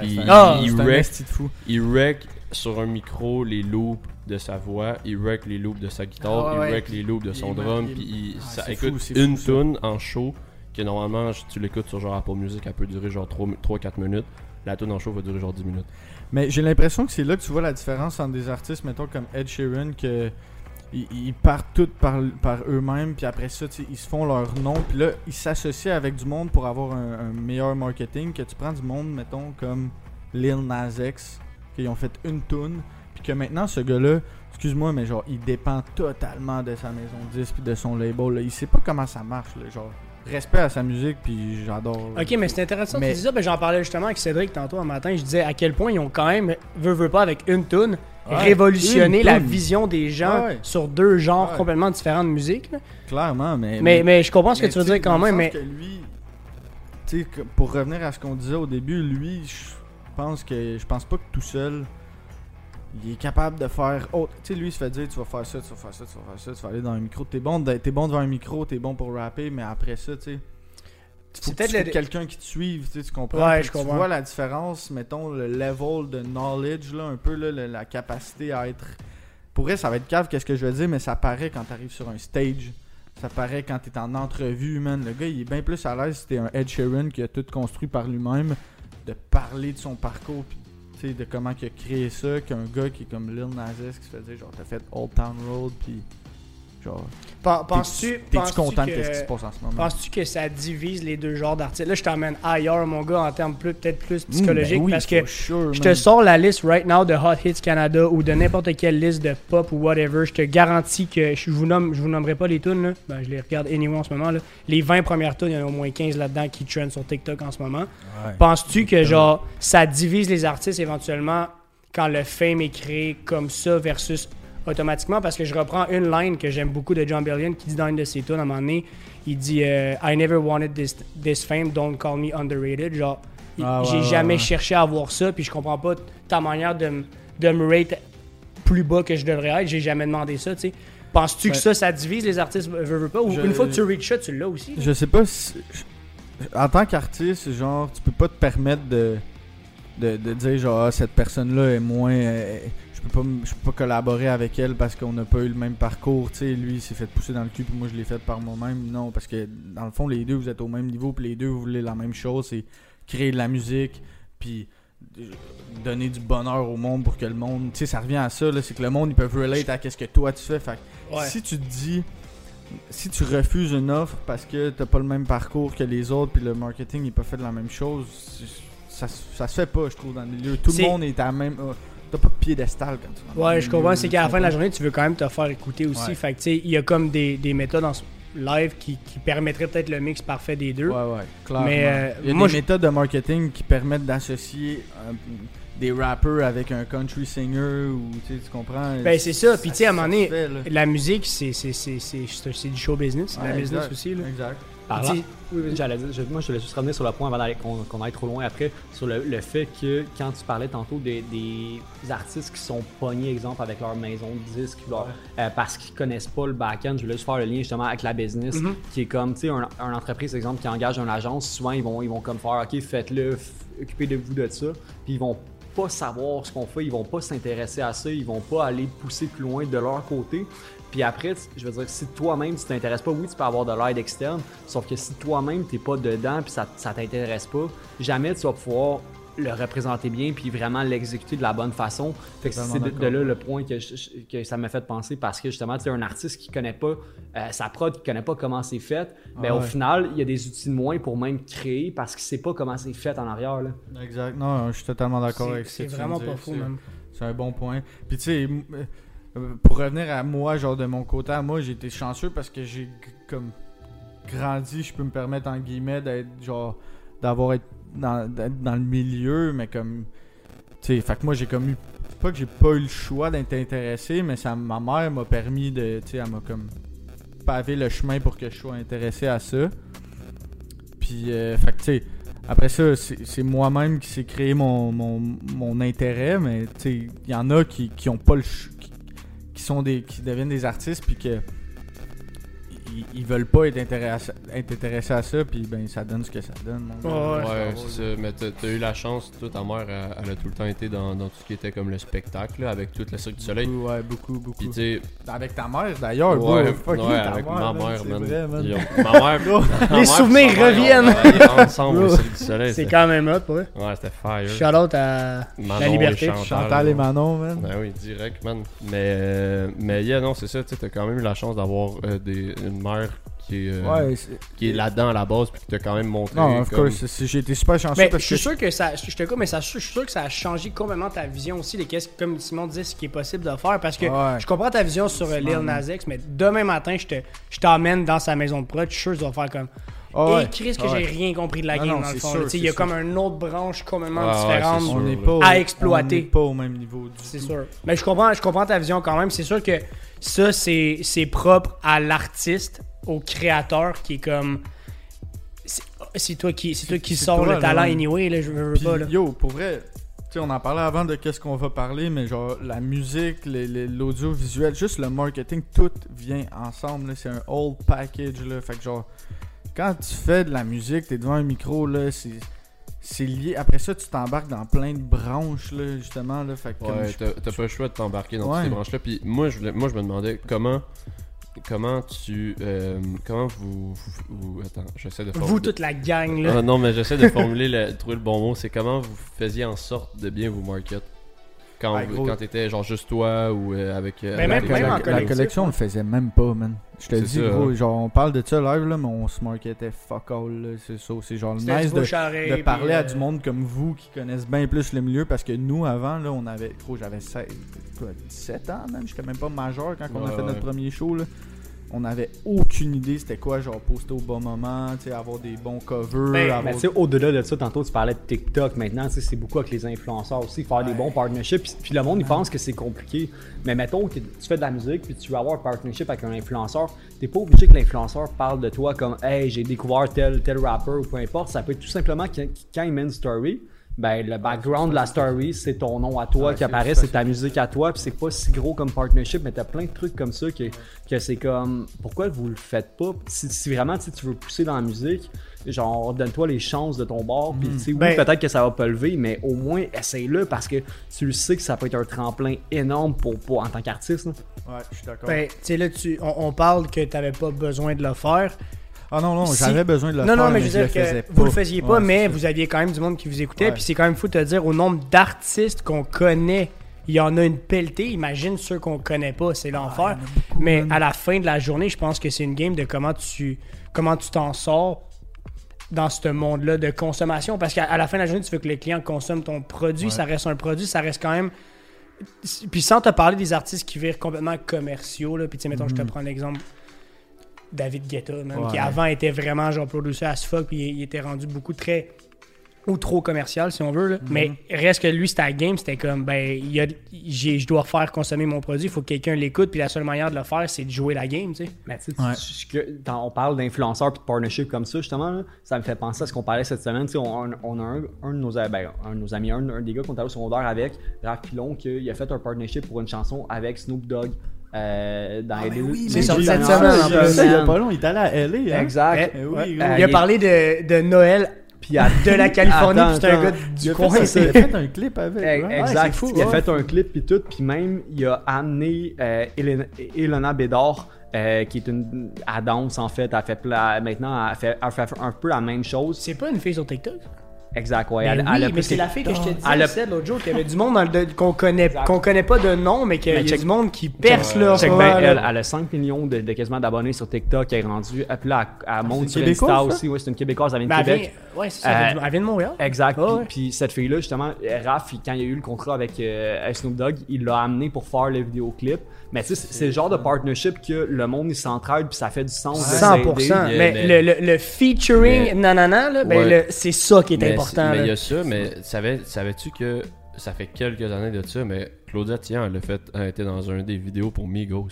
Speaker 3: Puis
Speaker 2: un-
Speaker 1: Ah,
Speaker 3: il
Speaker 2: un
Speaker 3: wreck-
Speaker 2: fou.
Speaker 3: Il wreck sur un micro les loops de sa voix, il wreck les loops de sa guitare,
Speaker 1: Ah ouais,
Speaker 3: il wreck les loops de son drum, puis il,
Speaker 2: Ah,
Speaker 3: ça écoute
Speaker 2: fou,
Speaker 3: une
Speaker 2: fou,
Speaker 3: tune en show que normalement tu l'écoutes sur genre Apple Music, elle peut durer genre 3-4 minutes. La tune en show va durer genre 10 minutes.
Speaker 2: Mais j'ai l'impression que c'est là que tu vois la différence entre des artistes, mettons comme Ed Sheeran, que ils, ils partent tous par, par eux-mêmes, puis après ça, ils se font leur nom, puis là, ils s'associent avec du monde pour avoir un, un meilleur marketing. Que tu prends du monde, mettons, comme Lil Nas X, qui ont fait une tune, puis que maintenant, ce gars-là, excuse-moi, mais genre, il dépend totalement de sa maison de disque, puis de son label. Là. Il sait pas comment ça marche, là, genre. Respect à sa musique, puis j'adore.
Speaker 1: Ok, mais c'est intéressant
Speaker 2: Mais-
Speaker 1: que tu dis ça. Ben, j'en parlais justement avec Cédric tantôt un matin. Je disais à quel point ils ont quand même, veut, veut pas, avec une tune,
Speaker 2: Ouais,
Speaker 1: révolutionné
Speaker 2: une
Speaker 1: la
Speaker 2: toune.
Speaker 1: vision des gens
Speaker 2: Ouais.
Speaker 1: sur deux genres
Speaker 2: Ouais.
Speaker 1: complètement différents de musique. là.
Speaker 2: Clairement, mais.
Speaker 1: Mais, mais je comprends ce que tu veux dire quand même. Mais
Speaker 2: que lui, tu sais, que pour revenir à ce qu'on disait au début, lui, je pense que je pense pas que tout seul il est capable de faire autre. Tu sais, lui, il se fait dire tu vas faire ça, tu vas faire ça, tu vas faire ça, tu vas aller dans un micro. T'es bon, de- bon devant un micro, t'es bon pour rapper, mais après ça, tu sais.
Speaker 1: C'est peut-être le-
Speaker 2: quelqu'un qui te suive, tu sais, tu comprends?
Speaker 1: Ouais, je
Speaker 2: tu
Speaker 1: comprends.
Speaker 2: vois la différence, mettons, le level de knowledge, là, un peu, là, le- la capacité à être. Pour vrai, ça va être cave, qu'est-ce que je veux dire, mais ça paraît quand t'arrives sur un stage. Ça paraît quand t'es en entrevue, man. Le gars, il est bien plus à l'aise si t'es un Ed Sheeran qui a tout construit par lui-même, de parler de son parcours, puis de comment il a créé ça, qu'un gars qui est comme Lil Nas X qui se fait dire, genre, t'as fait Old Town Road, puis genre,
Speaker 1: Penses-tu
Speaker 2: de
Speaker 1: que-
Speaker 2: qu'est-ce qui se passe en ce moment?
Speaker 1: Penses-tu que ça divise les deux genres d'artistes? Là, je t'emmène ailleurs, mon gars, en termes plus- peut-être plus
Speaker 2: Mm,
Speaker 1: psychologiques,
Speaker 2: ben oui,
Speaker 1: parce que
Speaker 2: sure,
Speaker 1: je te sors la liste right now de Hot Hits Canada ou de n'importe quelle liste de pop ou whatever. Je te garantis que je vous nomme, je vous nommerai pas les tunes, là. Ben, je les regarde anyway en ce moment. Là. Les 20 premières tunes, il y en a au moins 15 là-dedans qui trendent sur TikTok en ce moment.
Speaker 2: Ouais.
Speaker 1: Penses-tu que genre ça divise les artistes éventuellement quand le fame est créé comme ça versus automatiquement parce que je reprends une line que j'aime beaucoup de John Bellion qui dit dans une de ses tunes à un moment donné, il dit euh, I never wanted this, this fame, don't call me underrated. Genre
Speaker 2: Ah, ouais,
Speaker 1: j'ai
Speaker 2: ouais,
Speaker 1: jamais
Speaker 2: ouais.
Speaker 1: cherché à avoir ça puis je comprends pas ta manière de, de me rate plus bas que je devrais être, j'ai jamais demandé ça, tu sais. Penses-tu que
Speaker 2: Ouais.
Speaker 1: ça, ça divise les artistes, veux, veux pas? Ou
Speaker 2: Je-
Speaker 1: une fois que tu reach ça, tu l'as aussi?
Speaker 2: Je sais pas si. En tant qu'artiste, genre, tu peux pas te permettre de, de, de dire, genre, Ah, cette personne-là est moins. euh, je, peux pas, je peux pas collaborer avec elle parce qu'on n'a pas eu le même parcours. Tu sais, lui, il s'est fait pousser dans le cul, puis moi, je l'ai fait par moi-même. Non, parce que dans le fond, les deux, vous êtes au même niveau, puis les deux, vous voulez la même chose c'est créer de la musique, puis euh, donner du bonheur au monde pour que le monde. Tu sais, ça revient à ça, là, c'est que le monde, ils peuvent relate à ce que toi tu fais. Fait
Speaker 1: Ouais.
Speaker 2: si tu te dis, si tu refuses une offre parce que t'as pas le même parcours que les autres, puis le marketing n'est pas fait de la même chose, ça, ça se fait pas, je trouve, dans le milieu. Tout le monde est à la même. T'as pas de piédestal quand tu
Speaker 1: Ouais, je comprends. C'est qu'à la fin de la journée, tu veux quand même te faire écouter aussi.
Speaker 2: Ouais.
Speaker 1: Fait que, tu sais, il y a comme des, des méthodes en ce- live qui, qui permettraient peut-être le mix parfait des deux.
Speaker 2: Ouais, ouais, clairement.
Speaker 1: Mais, euh,
Speaker 2: Il y a
Speaker 1: moi,
Speaker 2: des
Speaker 1: je-
Speaker 2: méthodes de marketing qui permettent d'associer euh, des rappers avec un country singer ou tu comprends?
Speaker 1: Ben, c'est ça. Puis, tu sais, à un moment donné. La musique, c'est c'est- c'est- c'est- c'est- c'est du show business. C'est de la
Speaker 2: Ouais,
Speaker 1: business
Speaker 2: exact,
Speaker 1: aussi. Là.
Speaker 2: Exact.
Speaker 1: Sais, oui,
Speaker 4: je- moi, je voulais juste revenir sur le point avant d'aller- qu'on aille trop loin après, sur le, le fait que quand tu parlais tantôt des, des artistes qui sont pognés, exemple, avec leur maison de disques, leur- euh, parce qu'ils connaissent pas le back-end, je voulais juste faire le lien justement avec la business,
Speaker 1: Mhm.
Speaker 4: qui est comme, tu sais, un, un entreprise, exemple, qui engage une agence, souvent ils vont, ils vont comme faire, ok, faites-le, occupez-vous de ça, puis ils vont pas savoir ce qu'on fait, ils vont pas s'intéresser à ça, ils vont pas aller pousser plus loin de leur côté. Puis après, je veux dire, si toi-même tu t'intéresses pas, oui, tu peux avoir de l'aide externe, sauf que si toi-même t'es pas dedans puis ça, ça t'intéresse pas, jamais tu vas pouvoir le représenter bien puis vraiment l'exécuter de la bonne façon. Fait que c'est de, là le point que, je- que ça m'a fait penser parce que justement, tu sais, un artiste qui connaît pas euh, sa prod, qui connaît pas comment c'est fait, ben
Speaker 2: Ah
Speaker 4: au
Speaker 2: ouais.
Speaker 4: final, il y a des outils de moins pour même créer parce qu'il sait pas comment c'est fait en arrière. Là.
Speaker 2: Exact. Non, je suis totalement d'accord avec que
Speaker 1: C'est vraiment pas fou, même.
Speaker 2: C'est un bon point. Puis tu sais, euh, pour revenir à moi, genre de mon côté, moi, j'ai été chanceux parce que j'ai comme grandi, je peux me permettre en guillemets d'être genre d'avoir été dans, dans le milieu, mais comme tu sais, fait que moi j'ai comme eu pas que j'ai pas eu le choix d'être intéressé, mais ça ma mère m'a permis de tu sais, elle m'a comme pavé le chemin pour que je sois intéressé à ça. Puis euh, fait que tu sais après ça, c'est moi-même qui s'est créé mon, mon, mon intérêt, mais il y en a qui, qui ont pas le ch- qui, qui qui deviennent des artistes puis que ils, ils veulent pas être intéressés, être intéressés à ça puis ben ça donne ce que ça donne.
Speaker 1: Ouais,
Speaker 3: Ouais, c'est ça. Mais t'as eu la chance, toi, ta mère, elle, elle a tout le temps été dans, dans tout ce qui était comme le spectacle, là, avec tout le Cirque du Soleil.
Speaker 2: Beaucoup, ouais, beaucoup, beaucoup.
Speaker 3: Sais,
Speaker 2: Avec ta mère d'ailleurs,
Speaker 3: ouais, ouais,
Speaker 2: ta
Speaker 3: avec
Speaker 2: mère,
Speaker 3: ma mère, man.
Speaker 2: vrai, man.
Speaker 3: Ils <laughs> ont- ma mère, ma
Speaker 1: Les
Speaker 3: mère
Speaker 1: souvenirs reviennent.
Speaker 3: ensemble. Cirque du Soleil.
Speaker 1: C'est
Speaker 3: c'était-
Speaker 1: quand même hot, pour eux.
Speaker 3: Ouais, c'était fire.
Speaker 1: Shout-out à
Speaker 3: Manon
Speaker 1: la liberté.
Speaker 3: et Chantal,
Speaker 2: Chantal et. Manon, man.
Speaker 3: Ben oui, direct, man. Mais, euh, mais yeah, non, c'est ça, tu sais, t'as quand même eu la chance d'avoir euh, des, une mère qui est, euh,
Speaker 2: Ouais,
Speaker 3: qui est là-dedans à la base, puis qui t'a quand même montré.
Speaker 2: non, of
Speaker 3: comme-
Speaker 2: course, j'ai été super chanceux
Speaker 1: Mais je
Speaker 2: parce
Speaker 1: suis
Speaker 2: que
Speaker 1: sûr que ça, je te coupe, mais ça, je suis sûr que ça a changé complètement ta vision aussi, les qu'est-ce- comme Simon disait, ce qui est possible de faire. Parce que
Speaker 2: Ouais.
Speaker 1: je comprends ta vision sur euh, Lil
Speaker 2: Simon,
Speaker 1: Nas X, mais demain matin, je te, je t'emmène dans sa maison de prod, je suis sûr que tu vas faire comme.
Speaker 2: Ah ouais.
Speaker 1: Et Chris, que
Speaker 2: Ah ouais.
Speaker 1: j'ai rien compris de la
Speaker 2: Ah
Speaker 1: game
Speaker 2: non,
Speaker 1: dans le
Speaker 2: c'est
Speaker 1: fond.
Speaker 2: sûr,
Speaker 1: Il y a comme une autre branche complètement
Speaker 3: ouais,
Speaker 1: différente.
Speaker 3: c'est sûr.
Speaker 2: on n'est
Speaker 3: là.
Speaker 2: pas au-
Speaker 1: À exploiter.
Speaker 2: On n'est pas au même niveau du
Speaker 1: C'est sûr. Mais je comprends, je comprends ta vision quand même. C'est sûr que ça, c'est c'est propre à l'artiste, au créateur qui est comme. c'est- C'est toi qui, c'est toi qui
Speaker 2: C'est
Speaker 1: sors
Speaker 2: toi,
Speaker 1: le talent
Speaker 2: là.
Speaker 1: anyway, là, je veux, pas. Là.
Speaker 2: yo, pour vrai, tu sais, on en parlait avant de qu'est-ce qu'on va parler, mais genre la musique, les- les- l'audiovisuel, juste le marketing, tout vient ensemble. là. C'est un whole package. Là. Fait que genre, quand tu fais de la musique, t'es devant un micro, là, c'est. C'est lié. Après ça, tu t'embarques dans plein de branches, là, justement. Là. Fait que comme
Speaker 3: Ouais,
Speaker 2: je-
Speaker 3: t'as pas le choix de t'embarquer dans
Speaker 2: Ouais.
Speaker 3: toutes ces branches-là. Puis moi, je voulais- moi, je me demandais comment, comment tu, euh, comment vous, vous- vous- attends, j'essaie de
Speaker 1: Vous,
Speaker 3: formuler-
Speaker 1: toute la gang, là.
Speaker 3: Ah, non, mais j'essaie de formuler, le, de trouver le bon mot. C'est comment vous faisiez en sorte de bien vous market? Quand,
Speaker 2: Ouais, gros.
Speaker 3: quand t'étais genre juste toi ou euh, avec. euh,
Speaker 1: Ben,
Speaker 3: avec
Speaker 1: même- en
Speaker 2: la collection, on le faisait même pas, man. Je te dis,
Speaker 3: ça,
Speaker 2: gros,
Speaker 3: hein.
Speaker 2: genre, on parle de ça live, là, mais on se marketait fuck all, c'est ça. C'est genre nice de, de parler à
Speaker 1: euh,
Speaker 2: du monde comme vous qui connaissent bien plus le milieu parce que nous, avant, là, on avait, gros, j'avais 16, quoi, 17 ans, même. J'étais même pas majeur quand on a
Speaker 3: Ouais,
Speaker 2: fait notre premier show, là. On avait aucune idée c'était quoi, genre, poster au bon moment, tu sais, avoir des bons covers.
Speaker 1: Ben,
Speaker 2: avoir-
Speaker 4: Mais tu sais, au-delà de ça, tantôt tu parlais de TikTok. Maintenant, tu sais, c'est beaucoup avec les influenceurs aussi, faire des bons partnerships. Puis, puis le monde, il pense que c'est compliqué. Mais mettons que tu fais de la musique, puis tu veux avoir un partnership avec un influenceur. T'es pas obligé que l'influenceur parle de toi comme Hey, j'ai découvert tel, tel rapper ou peu importe. Ça peut être tout simplement quand il met une story. Ben, le background de la story, c'est ton nom à toi
Speaker 2: Ouais,
Speaker 4: qui apparaît, c'est ta musique à toi, puis c'est pas si gros comme partnership, mais t'as plein de trucs comme ça que, que c'est comme pourquoi vous le faites pas? Si, si vraiment tu veux pousser dans la musique, genre donne-toi les chances de ton bord, puis tu sais, oui,
Speaker 1: Ben-
Speaker 4: peut-être que ça va pas lever, mais au moins essaye-le parce que tu le sais que ça peut être un tremplin énorme pour, pour en tant qu'artiste.
Speaker 2: Ouais, je suis d'accord.
Speaker 1: Ben, tu sais, là, tu, on, on parle que t'avais pas besoin de le faire.
Speaker 2: Ah non, non, j'avais besoin de le
Speaker 1: non,
Speaker 2: faire,
Speaker 1: non, mais je
Speaker 2: je
Speaker 1: veux dire que
Speaker 2: pas.
Speaker 1: vous le faisiez pas,
Speaker 2: Ouais,
Speaker 1: mais vous aviez quand même du monde qui vous écoutait.
Speaker 2: Ouais.
Speaker 1: Puis c'est quand même fou de te dire, au nombre d'artistes qu'on connaît, il y en a une pelletée. Imagine ceux qu'on connaît pas, c'est l'enfer. mais à la fin de la journée, je pense que c'est une game de comment tu comment tu t'en sors dans ce monde-là de consommation. Parce qu'à la fin de la journée, tu veux que les clients consomment ton produit,
Speaker 2: Ouais.
Speaker 1: ça reste un produit, ça reste quand même. Puis sans te parler des artistes qui virent complètement commerciaux, là, puis tu sais, mettons, je te prends l'exemple David Guetta, qui avant était vraiment genre producer as fuck, puis il, il était rendu beaucoup très ou trop commercial si on veut là. mais reste que lui c'était la game c'était comme ben il y a j'ai- je dois faire consommer mon produit il faut que quelqu'un l'écoute puis la seule manière de le faire c'est de jouer la game tu sais
Speaker 4: Mais tu sais, tu-
Speaker 2: Ouais.
Speaker 4: tu- que- quand on parle d'influenceurs et de partnership comme ça, justement, là, ça me fait penser à ce qu'on parlait cette semaine. Tu sais, on, on a un, un de nos, ben, un de nos amis, un, un des gars qu'on était au secondaire avec, Raph Pilon, qu'il a fait un partnership pour une chanson avec Snoop Dogg. Euh, dans les deux-
Speaker 1: c'est
Speaker 4: les
Speaker 1: sorti cette semaine, en
Speaker 4: semaines.
Speaker 1: plus.
Speaker 2: il y a pas long, il est allé à LA, hein?
Speaker 4: Exact.
Speaker 2: Eh oui, gros.
Speaker 4: Euh,
Speaker 1: il a
Speaker 4: il-
Speaker 1: parlé de, de Noël
Speaker 4: Puis à-
Speaker 1: de la <laughs> Californie
Speaker 4: Attends,
Speaker 1: puis c'est un gars
Speaker 2: Il
Speaker 1: du
Speaker 2: a
Speaker 1: coin
Speaker 2: il a fait un clip avec.
Speaker 4: Eh,
Speaker 2: ouais.
Speaker 4: Exact.
Speaker 2: Ouais, c'est fou,
Speaker 4: il a
Speaker 2: ouais.
Speaker 4: fait un clip puis tout, puis même il a amené euh, Elena, Elena Bédard, euh, qui est une à danse en fait, elle fait maintenant elle fait, elle fait un peu la même chose.
Speaker 1: c'est pas une fille sur TikTok?
Speaker 4: Exact, ouais.
Speaker 1: Ben
Speaker 4: elle,
Speaker 1: oui,
Speaker 4: elle a
Speaker 1: mais c'est la fille que je te disais
Speaker 4: a-
Speaker 1: l'autre jour qu'il y avait du monde qu'on connaît qu'on connaît pas de nom mais qu'il y a
Speaker 4: check-
Speaker 1: du monde qui perce là
Speaker 4: Check ben, elle, elle a 5 millions de, de quasiment d'abonnés sur TikTok, elle est rendue. Puis là, elle, elle monte sur Insta
Speaker 2: ça?
Speaker 4: aussi. Oui, c'est une Québécoise, elle vient de
Speaker 1: Ben,
Speaker 4: Québec.
Speaker 1: vient, ouais, ça, elle vient
Speaker 4: Euh,
Speaker 1: du- elle vient de Montréal
Speaker 4: Exact.
Speaker 1: Ouais,
Speaker 4: puis,
Speaker 1: ouais.
Speaker 4: cette fille-là, justement, Raph, quand il a eu le contrat avec euh, Snoop Dogg, il l'a amené pour faire le vidéoclip. Mais tu sais, c'est- c'est le genre de partnership que le monde il s'entraide puis ça fait du sens. de
Speaker 1: 100%.
Speaker 4: s'aider.
Speaker 1: Mais,
Speaker 3: Mais-
Speaker 1: le, le, le featuring,
Speaker 3: Mais-
Speaker 1: nanana, là, ben,
Speaker 3: Ouais.
Speaker 1: le- c'est ça qui est
Speaker 3: Mais
Speaker 1: important.
Speaker 3: Mais il y a ça, mais savais- savais-tu que ça fait quelques années de ça, mais Claudia Tian, elle a fait, elle était dans un des vidéos pour Migos.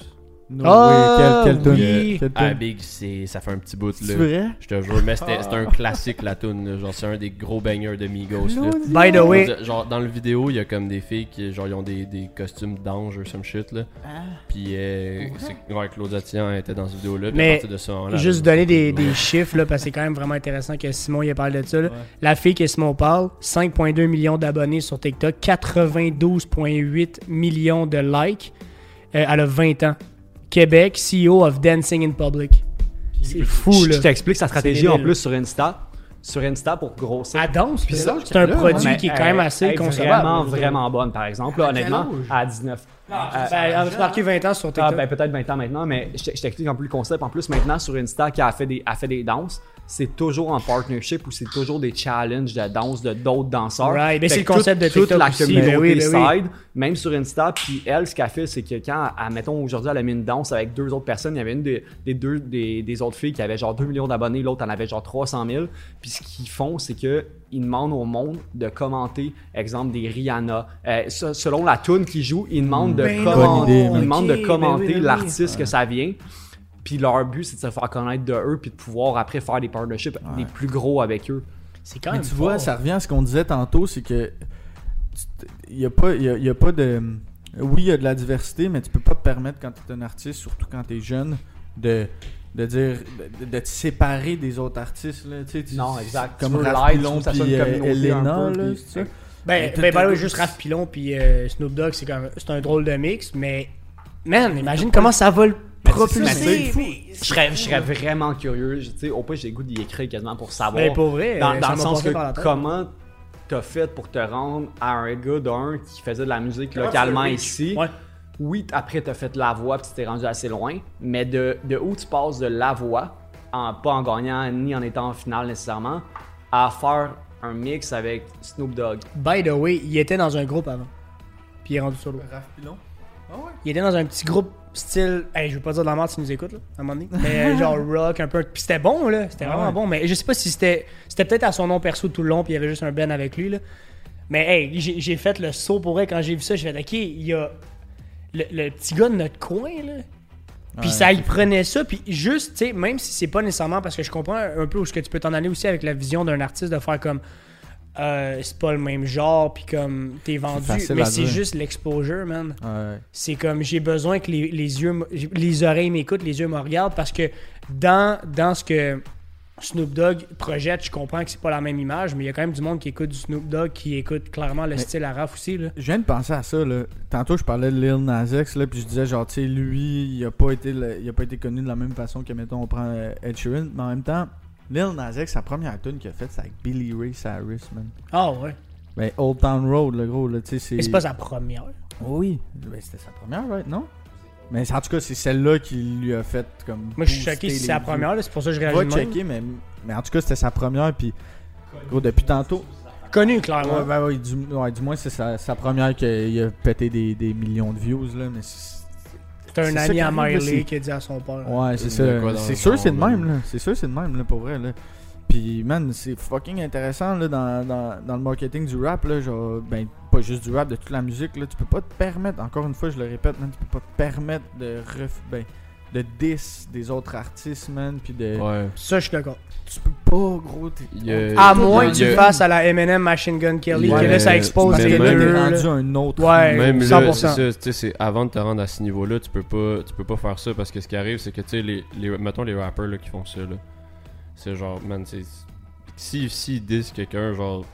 Speaker 2: No
Speaker 1: Ah,
Speaker 2: way, quel, quel tune?
Speaker 1: oui.
Speaker 2: Quel
Speaker 3: Ah,
Speaker 2: tune?
Speaker 3: Big, c'est, ça fait un petit bout,
Speaker 2: C'est vrai?
Speaker 3: Je te jure, mais c'était, c'était un classique, la tune. Genre, c'est un des gros bangers de Migos, là.
Speaker 1: By the way,
Speaker 3: Genre, dans le vidéo, il y a comme des filles qui, genre, ils ont des, des costumes d'ange ou some shit, là. Puis, euh, c'est, ouais, Claudia Tian était dans cette vidéo-là.
Speaker 1: Mais
Speaker 3: à partir de ça, là,
Speaker 1: juste donner des, des chiffres, là, parce que <laughs> c'est quand même vraiment intéressant que Simon il a parlé de ça. là.
Speaker 2: Ouais.
Speaker 1: La fille que Simon parle, 5,2 millions d'abonnés sur TikTok, 92,8 millions de likes. Euh, elle a 20 ans. Québec, CEO of Dancing in Public. C'est fou,
Speaker 4: Je
Speaker 1: là.
Speaker 4: je t'explique sa stratégie en plus sur Insta. Sur Insta pour grossir.
Speaker 1: Elle danse, c'est un
Speaker 2: là,
Speaker 1: produit
Speaker 4: Mais
Speaker 1: qui est quand même assez
Speaker 4: elle
Speaker 1: consommable.
Speaker 4: Vraiment, vraiment bonne, par exemple. Là, honnêtement, à 19.
Speaker 1: Ben, elle a marqué 20 ans sur
Speaker 4: Ah,
Speaker 1: TikTok.
Speaker 4: ben, peut-être 20 ans maintenant, mais je je t'explique un peu le concept. En plus, maintenant, sur Insta, qui a fait des, a fait des danses, c'est toujours en partnership ou c'est toujours des challenges de danse de d'autres danseurs.
Speaker 1: Right, mais c'est le concept de
Speaker 4: toute, toute
Speaker 1: TikTok
Speaker 4: la
Speaker 1: aussi,
Speaker 4: communauté
Speaker 1: ben oui, ben oui.
Speaker 4: side, même sur Insta. Puis elle, ce qu'elle fait, c'est que quand, admettons, aujourd'hui, elle a mis une danse avec deux autres personnes, il y avait une des, des deux des, des autres filles qui avait genre 2 millions d'abonnés, l'autre en avait genre 300 000. Puis ce qu'ils font, c'est que ils demandent au monde de commenter, exemple des Rihanna. Euh, se- selon la tune qu'ils jouent, ils demandent de
Speaker 1: Ben
Speaker 2: idée,
Speaker 4: ils
Speaker 2: man.
Speaker 4: demandent de
Speaker 1: ben oui,
Speaker 4: commenter
Speaker 1: ben oui.
Speaker 4: l'artiste que ça vient. Puis leur but, c'est de se faire connaître de eux, puis de pouvoir après faire des partnerships des plus gros avec eux.
Speaker 1: C'est quand
Speaker 2: Mais
Speaker 1: même
Speaker 2: tu vois, ça revient à ce qu'on disait tantôt, c'est que il y a pas, y a, y a pas de. Oui, il y a de la diversité, mais tu peux pas te permettre quand tu es un artiste, surtout quand tu es jeune, de, de dire de, de te séparer des autres artistes là, tu sais, tu-
Speaker 4: Non, exact.
Speaker 2: Comme Raph Pilon
Speaker 4: ça une
Speaker 2: euh,
Speaker 4: un
Speaker 2: Elena
Speaker 4: peu,
Speaker 2: là,
Speaker 4: puis-
Speaker 2: c'est ça?
Speaker 1: Ben, ben, ben oui, juste Raph Pilon puis euh, Snoop Dogg, c'est quand même- c'est un drôle de mix, mais man, imagine comment ça va le
Speaker 4: Mais
Speaker 1: mais-
Speaker 4: Je serais, je serais vraiment curieux. je- Tu sais, au point, j'ai le goût d'y écrire quasiment pour savoir.
Speaker 1: Ben, pour vrai,
Speaker 4: dans, le sens que comment t'as fait pour te rendre à un gars d'un qui faisait de la musique localement ici?
Speaker 1: Ouais.
Speaker 4: Oui, après t'as fait la voix puis tu t'es rendu assez loin, mais de, de où tu passes de la voix, en, pas en gagnant ni en étant en finale nécessairement, à faire un mix avec Snoop Dogg?
Speaker 1: By the way, il était dans un groupe avant. Puis il est rendu solo.
Speaker 2: Raph Pilon? Ah ouais?
Speaker 1: Il était dans un petit groupe style. Hey, je veux pas dire de la merde s'il nous écoute, là, à un moment donné. Mais <laughs> genre rock, un peu. Puis c'était bon, là. C'était vraiment bon. Mais je sais pas si c'était. C'était peut-être à son nom perso tout le long, puis il y avait juste un Ben avec lui, là. Mais hey, j'ai j'ai fait le saut pour elle quand j'ai vu ça. J'ai fait, ok, il y a. Le, le petit gars de notre coin, là. Puis
Speaker 2: Ouais,
Speaker 1: ça, il prenait ça, puis juste, tu sais, même si c'est pas nécessairement, parce que je comprends un peu où ce que tu peux t'en aller aussi avec la vision d'un artiste de faire comme, euh, c'est pas le même genre, puis comme, t'es vendu, mais c'est juste l'exposure, man.
Speaker 2: Ouais.
Speaker 1: C'est comme, j'ai besoin que les, les yeux, les oreilles m'écoutent, les yeux me regardent, parce que dans, dans ce que Snoop Dogg projette, je comprends que c'est pas la même image, mais il y a quand même du monde qui écoute du Snoop Dogg, qui écoute clairement le style Raph aussi, là.
Speaker 2: Je viens de penser à ça là. Tantôt je parlais de Lil Nas X là, puis je disais genre tu sais lui, il a pas été le- il a pas été connu de la même façon que mettons on prend euh, Ed Sheeran, mais en même temps Lil Nas X sa première tune qu'il a faite c'est avec Billy Ray Cyrus man.
Speaker 1: Ah ouais.
Speaker 2: Ben Old Town Road le gros là, tu sais c'est
Speaker 1: Mais c'est pas sa première.
Speaker 2: Oui, ben, c'était sa première right, non? Mais en tout cas, c'est celle-là qui lui a fait comme
Speaker 1: Moi, je suis choqué si c'est
Speaker 2: views.
Speaker 1: première, c'est pour ça que je réagis de même.
Speaker 2: checker mais mais en tout cas, c'était sa première puis gros depuis tantôt
Speaker 1: Connu, clairement.
Speaker 2: Ouais, ben, ouais, du, ouais, du moins, c'est sa, sa première qu'il a pété des, des millions de views, là, mais c'est...
Speaker 1: C'est un ami à Miley qui a dit à son père.
Speaker 2: Ouais, c'est ça. C'est
Speaker 3: le
Speaker 2: sûr, c'est de
Speaker 3: là.
Speaker 2: même, là? C'est sûr, c'est de même, là, pour vrai, là. Puis, man, c'est fucking intéressant, là, dans, dans, dans le marketing du rap, là, genre, ben, pas juste du rap, de toute la musique, là. Tu peux pas te permettre, encore une fois, je le répète, man, tu peux pas te permettre de ref... ben, de diss des autres artistes, man, puis de...
Speaker 3: Ouais.
Speaker 1: Ça, je suis d'accord.
Speaker 2: Tu peux pas, gros, t'es...
Speaker 1: À moins que tu fasses à la Eminem Machine Gun Kelly,
Speaker 3: Ouais,
Speaker 1: que là, ça expose les
Speaker 2: là,
Speaker 3: même-
Speaker 1: deux.
Speaker 2: t'es
Speaker 1: là.
Speaker 2: rendu un autre...
Speaker 1: Ouais.
Speaker 3: Même là,
Speaker 1: 100%.
Speaker 3: c'est ça, tu sais, c'est avant de te rendre à ce niveau-là, tu peux pas, tu peux pas faire ça parce que ce qui arrive, c'est que tu sais, les, les, mettons les rappers là, qui font ça, là, c'est genre, man, c'est, si, si ils disent quelqu'un, genre,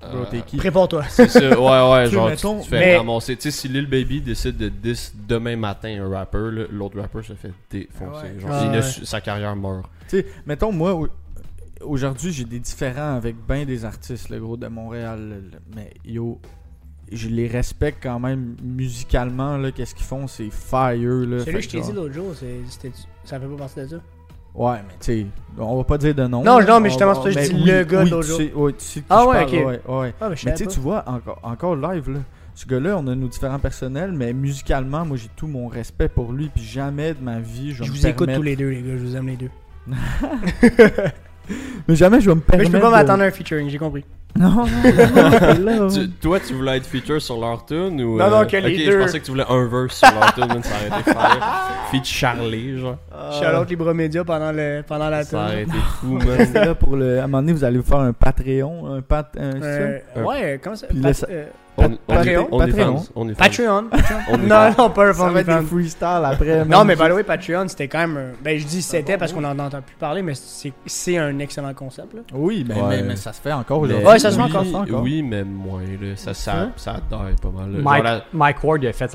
Speaker 2: Bro,
Speaker 3: euh,
Speaker 2: t'es qui?
Speaker 1: Prépare-toi.
Speaker 3: c'est ça, ouais, ouais, <laughs> genre,
Speaker 2: mettons-
Speaker 3: tu, tu fais
Speaker 1: Mais-
Speaker 3: ramasser, tu sais, si Lil Baby décide de diss demain matin un rapper, l'autre rapper se fait défoncer,
Speaker 2: Ouais.
Speaker 3: genre, il su- sa carrière meurt.
Speaker 2: Tu sais, mettons, moi, au- aujourd'hui, j'ai des différends avec ben des artistes, le gros, de Montréal. Mais yo, je les respecte quand même musicalement, là. Qu'est-ce qu'ils font, c'est fire, là.
Speaker 1: Celui que je t'ai dit l'autre jour, c'est- c'était- ça fait pas partie de ça?
Speaker 2: Ouais, mais tu sais, on va pas dire de nom.
Speaker 1: Non, non, mais justement, c'est pour ça que je
Speaker 2: mais
Speaker 1: dis le gars
Speaker 2: oui,
Speaker 1: d'autre
Speaker 2: tu
Speaker 1: jour.
Speaker 2: sais- ouais, tu sais de qui
Speaker 1: Ah
Speaker 2: je
Speaker 1: ouais,
Speaker 2: parle,
Speaker 1: ok.
Speaker 2: ouais, ouais.
Speaker 1: Ah, mais
Speaker 2: tu sais, tu vois, encore, encore live, là. Ce gars-là, on a nos différents personnels, mais musicalement, moi, j'ai tout mon respect pour lui, puis jamais de ma vie, je
Speaker 1: Je vous écoute tous les deux, les gars, je vous aime les deux. <laughs>
Speaker 2: Mais jamais je vais me
Speaker 1: Mais
Speaker 2: permettre.
Speaker 1: je peux pas
Speaker 2: de-
Speaker 1: m'attendre à un featuring, j'ai compris.
Speaker 2: Non, non, non, non,
Speaker 3: Tu- toi, tu voulais être feature sur leur tune ou.
Speaker 1: Non, non,
Speaker 3: euh,
Speaker 1: que les
Speaker 3: ok,
Speaker 1: deux.
Speaker 3: je pensais que tu voulais un verse sur leur tune, ça aurait été fire. <laughs> Feat Charlie, genre.
Speaker 2: Ah.
Speaker 1: Je suis à l'autre Libra Média pendant, le, pendant la
Speaker 3: Ça aurait été fou, <laughs> man.
Speaker 2: C'est là pour le. À un moment donné, vous allez vous faire un Patreon, un pat. Un,
Speaker 1: Euh,
Speaker 3: ça?
Speaker 1: ouais, comment ça
Speaker 2: Puis
Speaker 1: Pat- euh,
Speaker 2: Patreon,
Speaker 3: on
Speaker 2: Patreon?
Speaker 3: On.
Speaker 1: Patreon. Patreon? <laughs>
Speaker 3: On
Speaker 1: non, non, pas un
Speaker 2: ça va être des
Speaker 1: fan.
Speaker 2: freestyles après.
Speaker 1: Non, mais by the way, Patreon, c'était quand même. un- Ben, je dis c'était parce qu'on en entend plus parler, mais c'est c'est un excellent concept. Là.
Speaker 2: Oui, mais, ça se fait encore aujourd'hui.
Speaker 1: Ouais, ça se fait
Speaker 3: oui,
Speaker 1: encore,
Speaker 3: mais moins, là. Ça, ça,
Speaker 2: Hein?
Speaker 3: ça pas mal.
Speaker 4: Mike Ward il a fait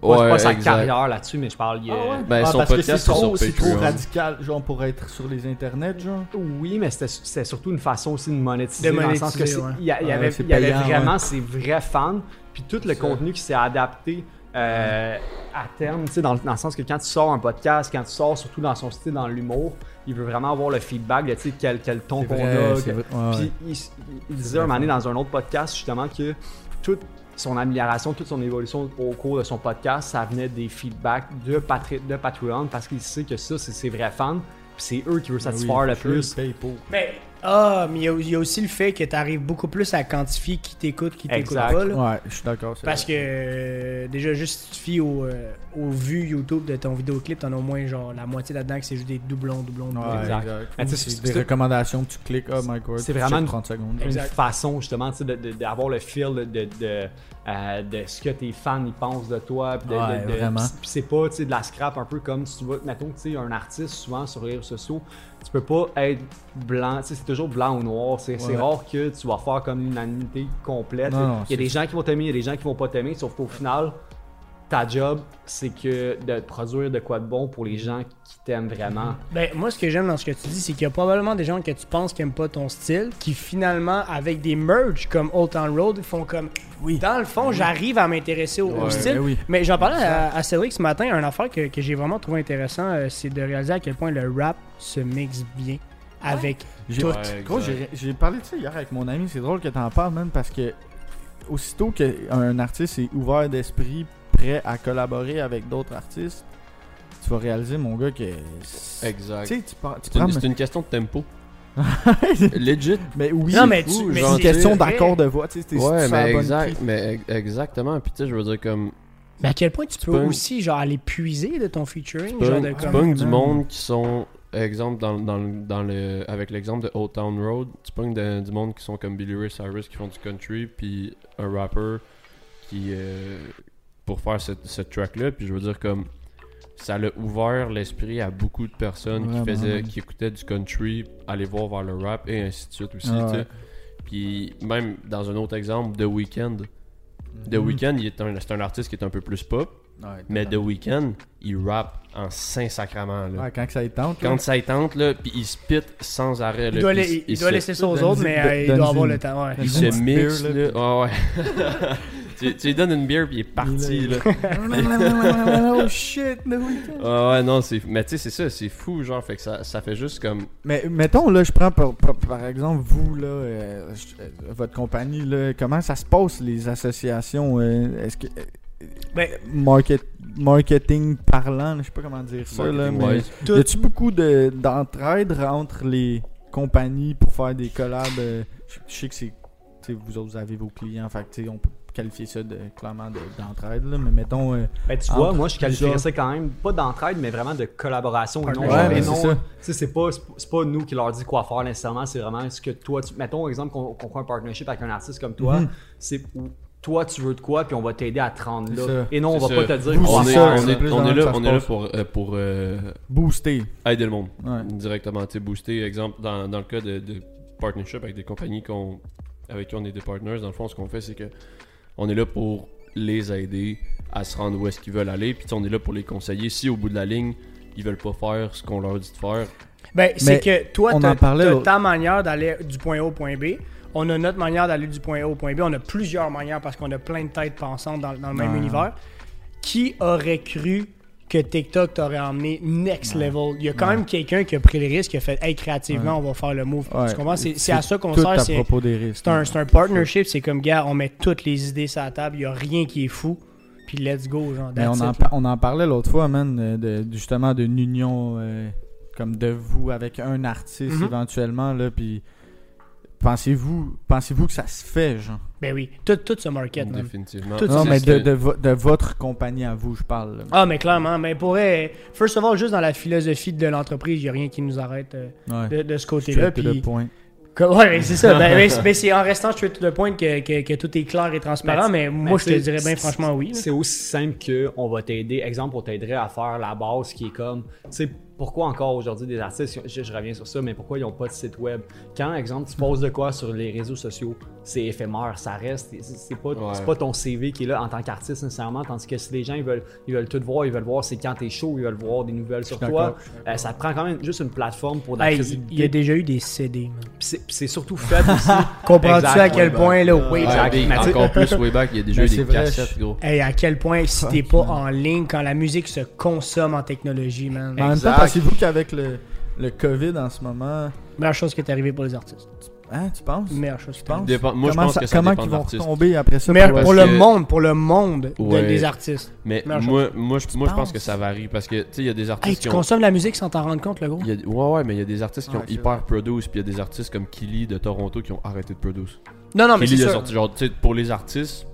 Speaker 4: pas,
Speaker 3: Ouais,
Speaker 4: pas sa
Speaker 3: exact.
Speaker 4: carrière là-dessus, mais je parle. il a-
Speaker 2: Ah ouais?
Speaker 3: Ben,
Speaker 2: Ah,
Speaker 3: son
Speaker 2: parce que
Speaker 3: podcast,
Speaker 2: c'est
Speaker 3: c'est
Speaker 2: trop, c'est radical, genre pour être sur les internets, genre.
Speaker 4: Oui, mais c'était c'était surtout une façon aussi de monétiser.
Speaker 1: De
Speaker 4: dans le sens que
Speaker 1: ouais.
Speaker 4: il y, a- il y avait,
Speaker 2: c'est
Speaker 4: il y avait vraiment
Speaker 2: ouais.
Speaker 4: ses vrais fans, puis tout le contenu qui s'est adapté euh, à terme, tu sais, dans, le- dans le sens que quand tu sors un podcast, quand tu sors surtout dans son style, dans l'humour, il veut vraiment avoir le feedback de tu sais, quel, quel ton qu'on a. que-.
Speaker 2: Ouais,
Speaker 4: Puis
Speaker 2: ouais.
Speaker 4: il, il disait un moment donné dans un autre podcast justement que toute son amélioration, toute son évolution au cours de son podcast, ça venait des feedbacks de, Patri- de Patreon parce qu'il sait que ça, c'est ses vrais fans. Puis c'est eux qui veulent satisfaire
Speaker 2: Oui,
Speaker 4: le plus.
Speaker 2: pour.
Speaker 1: Mais Ah, mais il y, a- il y a aussi le fait que tu arrives beaucoup plus à quantifier qui t'écoute, qui t'écoute pas. là.
Speaker 2: Ouais, je suis d'accord.
Speaker 1: Parce que euh, déjà, juste si tu te fies au, euh, aux vues YouTube de ton vidéoclip, t'en as au moins genre la moitié là-dedans que c'est juste des doublons, doublons, doublons.
Speaker 2: Ouais,
Speaker 4: Exact.
Speaker 2: c'est des recommandations que tu cliques, oh my god.
Speaker 4: C'est vraiment
Speaker 2: check
Speaker 4: une-
Speaker 2: 30 secondes.
Speaker 4: une façon justement d'avoir le feel de, de, de, euh, de ce que tes fans ils pensent de toi. Puis de,
Speaker 2: Ouais,
Speaker 4: de- de-
Speaker 2: vraiment.
Speaker 4: c'est pas tu sais, de la scrap un peu comme si tu vois, mettons, tu sais, un artiste souvent sur les réseaux sociaux, tu peux pas être blanc, tu sais, c'est toujours blanc ou noir. C'est
Speaker 2: Ouais.
Speaker 4: rare que tu vas faire comme l'unanimité complète.
Speaker 2: Non, non,
Speaker 4: il y a des gens qui vont t'aimer, il y a des gens qui vont pas t'aimer, sauf qu'au final, ta job, c'est que de produire de quoi de bon pour les gens qui t'aiment vraiment.
Speaker 1: Ben, moi, ce que j'aime dans ce que tu dis, c'est qu'il y a probablement des gens que tu penses qui aiment pas ton style, qui finalement, avec des merges comme Old Town Road, font comme. Oui. Dans le fond, j'arrive à m'intéresser au, style.
Speaker 2: ben oui.
Speaker 1: Mais j'en parlais à, à Cédric ce matin, un affaire que, que j'ai vraiment trouvé intéressant, euh, c'est de réaliser à quel point le rap se mixe bien avec tout.
Speaker 3: Ouais,
Speaker 2: Gros, j'ai parlé de ça hier avec mon ami. C'est drôle que t'en parles, man, parce que aussitôt qu'un artiste est ouvert d'esprit, prêt à collaborer avec d'autres artistes, tu vas réaliser, mon gars, que.
Speaker 3: Exact.
Speaker 2: Tu sais, tu, par- tu
Speaker 3: C'est une, question de tempo. <laughs> Legit.
Speaker 2: mais oui,
Speaker 1: Non,
Speaker 2: c'est
Speaker 1: mais
Speaker 2: fou,
Speaker 1: tu- mais
Speaker 2: genre,
Speaker 1: c'est
Speaker 2: une question d'accord de voix. Tu sais, c'était
Speaker 3: Ouais, mais, exact, mais ex- exactement. Puis tu sais, je veux dire, comme.
Speaker 1: Mais à quel point tu peux aussi genre aller puiser de ton featuring,
Speaker 3: Tu
Speaker 1: genre de
Speaker 3: pognes- tu
Speaker 1: comme-
Speaker 3: pognes du monde qui sont. Exemple, dans, dans, dans le, avec l'exemple de Old Town Road, tu pognes du monde qui sont comme Billy Ray Cyrus qui font du country, puis un rapper qui. euh, pour faire cette, cette track-là, puis je veux dire, comme. Ça l'a ouvert l'esprit à beaucoup de personnes qui faisaient, qui écoutaient du country, aller voir vers le rap et ainsi de suite aussi,
Speaker 2: Ah ouais.
Speaker 3: Puis même dans un autre exemple, The Weeknd. The
Speaker 2: Mhm.
Speaker 3: Weeknd, il est un, c'est un artiste qui est un peu plus pop,
Speaker 2: Ouais,
Speaker 3: mais The. Weeknd, il rappe en Saint-Sacrement. Là.
Speaker 2: Ouais, quand ça y tente. là.
Speaker 3: Quand ça y tente, là, puis il spit sans arrêt.
Speaker 1: Il
Speaker 3: là,
Speaker 1: doit,
Speaker 3: puis
Speaker 1: la- il,
Speaker 3: il
Speaker 1: doit
Speaker 3: se-
Speaker 1: laisser ça aux autres, mais euh, il doit avoir le temps. Ouais.
Speaker 3: Il se mixe, là. Ouais, ouais. <laughs> tu, tu lui donnes une bière, puis il est parti, là. <laughs>
Speaker 2: oh shit, The Weeknd.
Speaker 3: Ah ouais, non, c'est. Mais tu sais, c'est ça, c'est fou, genre, fait que ça, ça fait juste comme.
Speaker 2: Mais mettons, là, je prends par, par- par exemple vous, là, euh, euh, votre compagnie, là, comment ça se passe, les associations euh, Est-ce que. Euh,
Speaker 1: Ben,
Speaker 2: market, marketing parlant, je sais pas comment dire ça, là, mais. Y a-tu beaucoup de- d'entraide entre les compagnies pour faire des collabs? Euh, Je je sais que c'est. Vous autres, vous avez vos clients, fait que, tu sais, on peut qualifier ça de, clairement de- d'entraide, là, mais mettons. euh,
Speaker 4: Ben, tu vois, moi, je qualifierais
Speaker 2: plusieurs-
Speaker 4: ça quand même, pas d'entraide, mais vraiment de collaboration. et non,
Speaker 1: Ouais,
Speaker 2: c'est
Speaker 4: non, c'est pas, c'est pas- c'est pas nous qui leur dit quoi faire nécessairement, c'est vraiment ce que toi, tu, mettons, exemple, qu'on prend un partnership avec un artiste comme toi,
Speaker 2: Mhm.
Speaker 4: c'est où toi, tu veux de quoi, puis on va t'aider à te rendre là.
Speaker 2: ça.
Speaker 4: Et non, on va
Speaker 3: ça.
Speaker 4: pas te dire
Speaker 3: On est,
Speaker 2: ça,
Speaker 3: on est,
Speaker 2: plus
Speaker 3: on est
Speaker 2: que
Speaker 3: là, on est pour, euh, pour euh,
Speaker 2: booster.
Speaker 3: aider le monde.
Speaker 2: Ouais.
Speaker 3: directement, tu booster. Exemple, dans, dans le cas de, de partnership avec des compagnies qu'on, avec qui on est des partners, dans le fond, ce qu'on fait, c'est que on est là pour les aider à se rendre où est-ce qu'ils veulent aller. Puis on est là pour les conseiller. Si au bout de la ligne, ils veulent pas faire ce qu'on leur dit de faire,
Speaker 1: Ben, c'est que toi,
Speaker 2: on
Speaker 1: t'as
Speaker 2: en parlait
Speaker 1: ta manière d'aller du point A au point B. On a notre manière d'aller du point A au point B. On a plusieurs manières parce qu'on a plein de têtes pensantes dans, dans le même
Speaker 2: Ouais.
Speaker 1: univers. Qui aurait cru que TikTok t'aurait emmené next level? Il y a quand
Speaker 2: Ouais.
Speaker 1: même quelqu'un qui a pris le risque, qui a fait, hey, créativement, on va faire le move.
Speaker 2: Ouais.
Speaker 1: Tu comprends? C'est à ça qu'on sert.
Speaker 2: à
Speaker 1: C'est
Speaker 2: propos des risques.
Speaker 1: c'est un, c'est un partnership. C'est comme, gars, on met toutes les idées sur la table. Il n'y a rien qui est fou. Puis let's go, genre.
Speaker 2: Mais
Speaker 1: that's
Speaker 2: on, en,
Speaker 1: it,
Speaker 2: on en parlait l'autre fois, man, de, justement d'une union euh, comme de vous avec un artiste
Speaker 1: Mhm.
Speaker 2: éventuellement, là, puis pensez-vous pensez-vous que ça se fait, genre?
Speaker 1: Ben oui, tout, tout se market, man.
Speaker 3: définitivement.
Speaker 1: Tout
Speaker 2: Non, mais de,
Speaker 3: que-
Speaker 2: de, vo- de votre compagnie à vous, je parle. là.
Speaker 1: Ah, mais clairement, mais pour vrai, first of all, juste dans la philosophie de l'entreprise, il n'y a rien qui nous arrête euh,
Speaker 2: Ouais.
Speaker 1: de, de ce côté-là. Puis,
Speaker 2: point.
Speaker 1: comme- ouais, mais c'est ça. <laughs> Ben, mais c'est- mais c'est en restant straight to the point que, que, que tout est clair et transparent.
Speaker 4: Mais
Speaker 1: Mais, moi,
Speaker 4: mais
Speaker 1: je te dirais bien franchement oui.
Speaker 4: C'est aussi simple que on va t'aider. Exemple, on t'aiderait à faire la base qui est comme, tu sais, pourquoi encore aujourd'hui des artistes, je, reviens sur ça, mais pourquoi ils n'ont pas de site web? Quand, exemple, tu poses de quoi sur les réseaux sociaux, c'est éphémère, ça reste, c'est- pas,
Speaker 3: Ouais.
Speaker 4: pas ton CV qui est là en tant qu'artiste nécessairement, tandis que si les gens ils veulent, ils veulent tout voir, ils veulent voir c'est quand t'es chaud, ils veulent voir des nouvelles sur toi, euh, ça te prend quand même juste une plateforme pour de la
Speaker 1: Hey,
Speaker 4: crédibilité.
Speaker 1: il y a déjà eu des CD.
Speaker 4: c'est- surtout fait aussi. <laughs>
Speaker 1: Comprends-tu à quel point, là,
Speaker 4: Ouais,
Speaker 3: mais
Speaker 4: sais-
Speaker 3: encore plus way back, il y a déjà eu des
Speaker 2: vrai,
Speaker 3: cassettes, gros.
Speaker 1: Hey, à quel point, si t'es pas en ligne, quand la musique se consomme en technologie, man.
Speaker 2: En même temps, pensez-vous qu'avec le, le COVID en ce moment,
Speaker 1: Meilleure chose qui est arrivée pour les artistes.
Speaker 2: Hein, tu penses?
Speaker 1: Chose.
Speaker 2: Tu penses?
Speaker 3: Dépend- moi, je
Speaker 2: comment
Speaker 3: pense
Speaker 2: ça-
Speaker 3: que ça
Speaker 2: comment
Speaker 3: dépend
Speaker 2: qu'ils
Speaker 3: de
Speaker 2: vont retomber après ça?
Speaker 1: Meilleur
Speaker 2: pour-
Speaker 1: le
Speaker 3: que-
Speaker 1: monde, pour le monde de-
Speaker 3: Ouais.
Speaker 1: des artistes.
Speaker 3: Mais moi, moi, je, moi, je pense que ça varie parce que, tu sais, il y a des
Speaker 1: Hey,
Speaker 3: artistes
Speaker 1: tu
Speaker 3: qui ont.
Speaker 1: consommes la musique sans t'en rendre compte, le gros?
Speaker 3: il y a- ouais, ouais, mais il y a des artistes qui
Speaker 2: Ouais,
Speaker 3: ont hyper produce, puis il y a des artistes comme Killy de Toronto qui ont arrêté de produce.
Speaker 1: Non, non, mais c'est
Speaker 3: Killy a
Speaker 1: sûr.
Speaker 3: sorti, genre, tu sais, pour les artistes,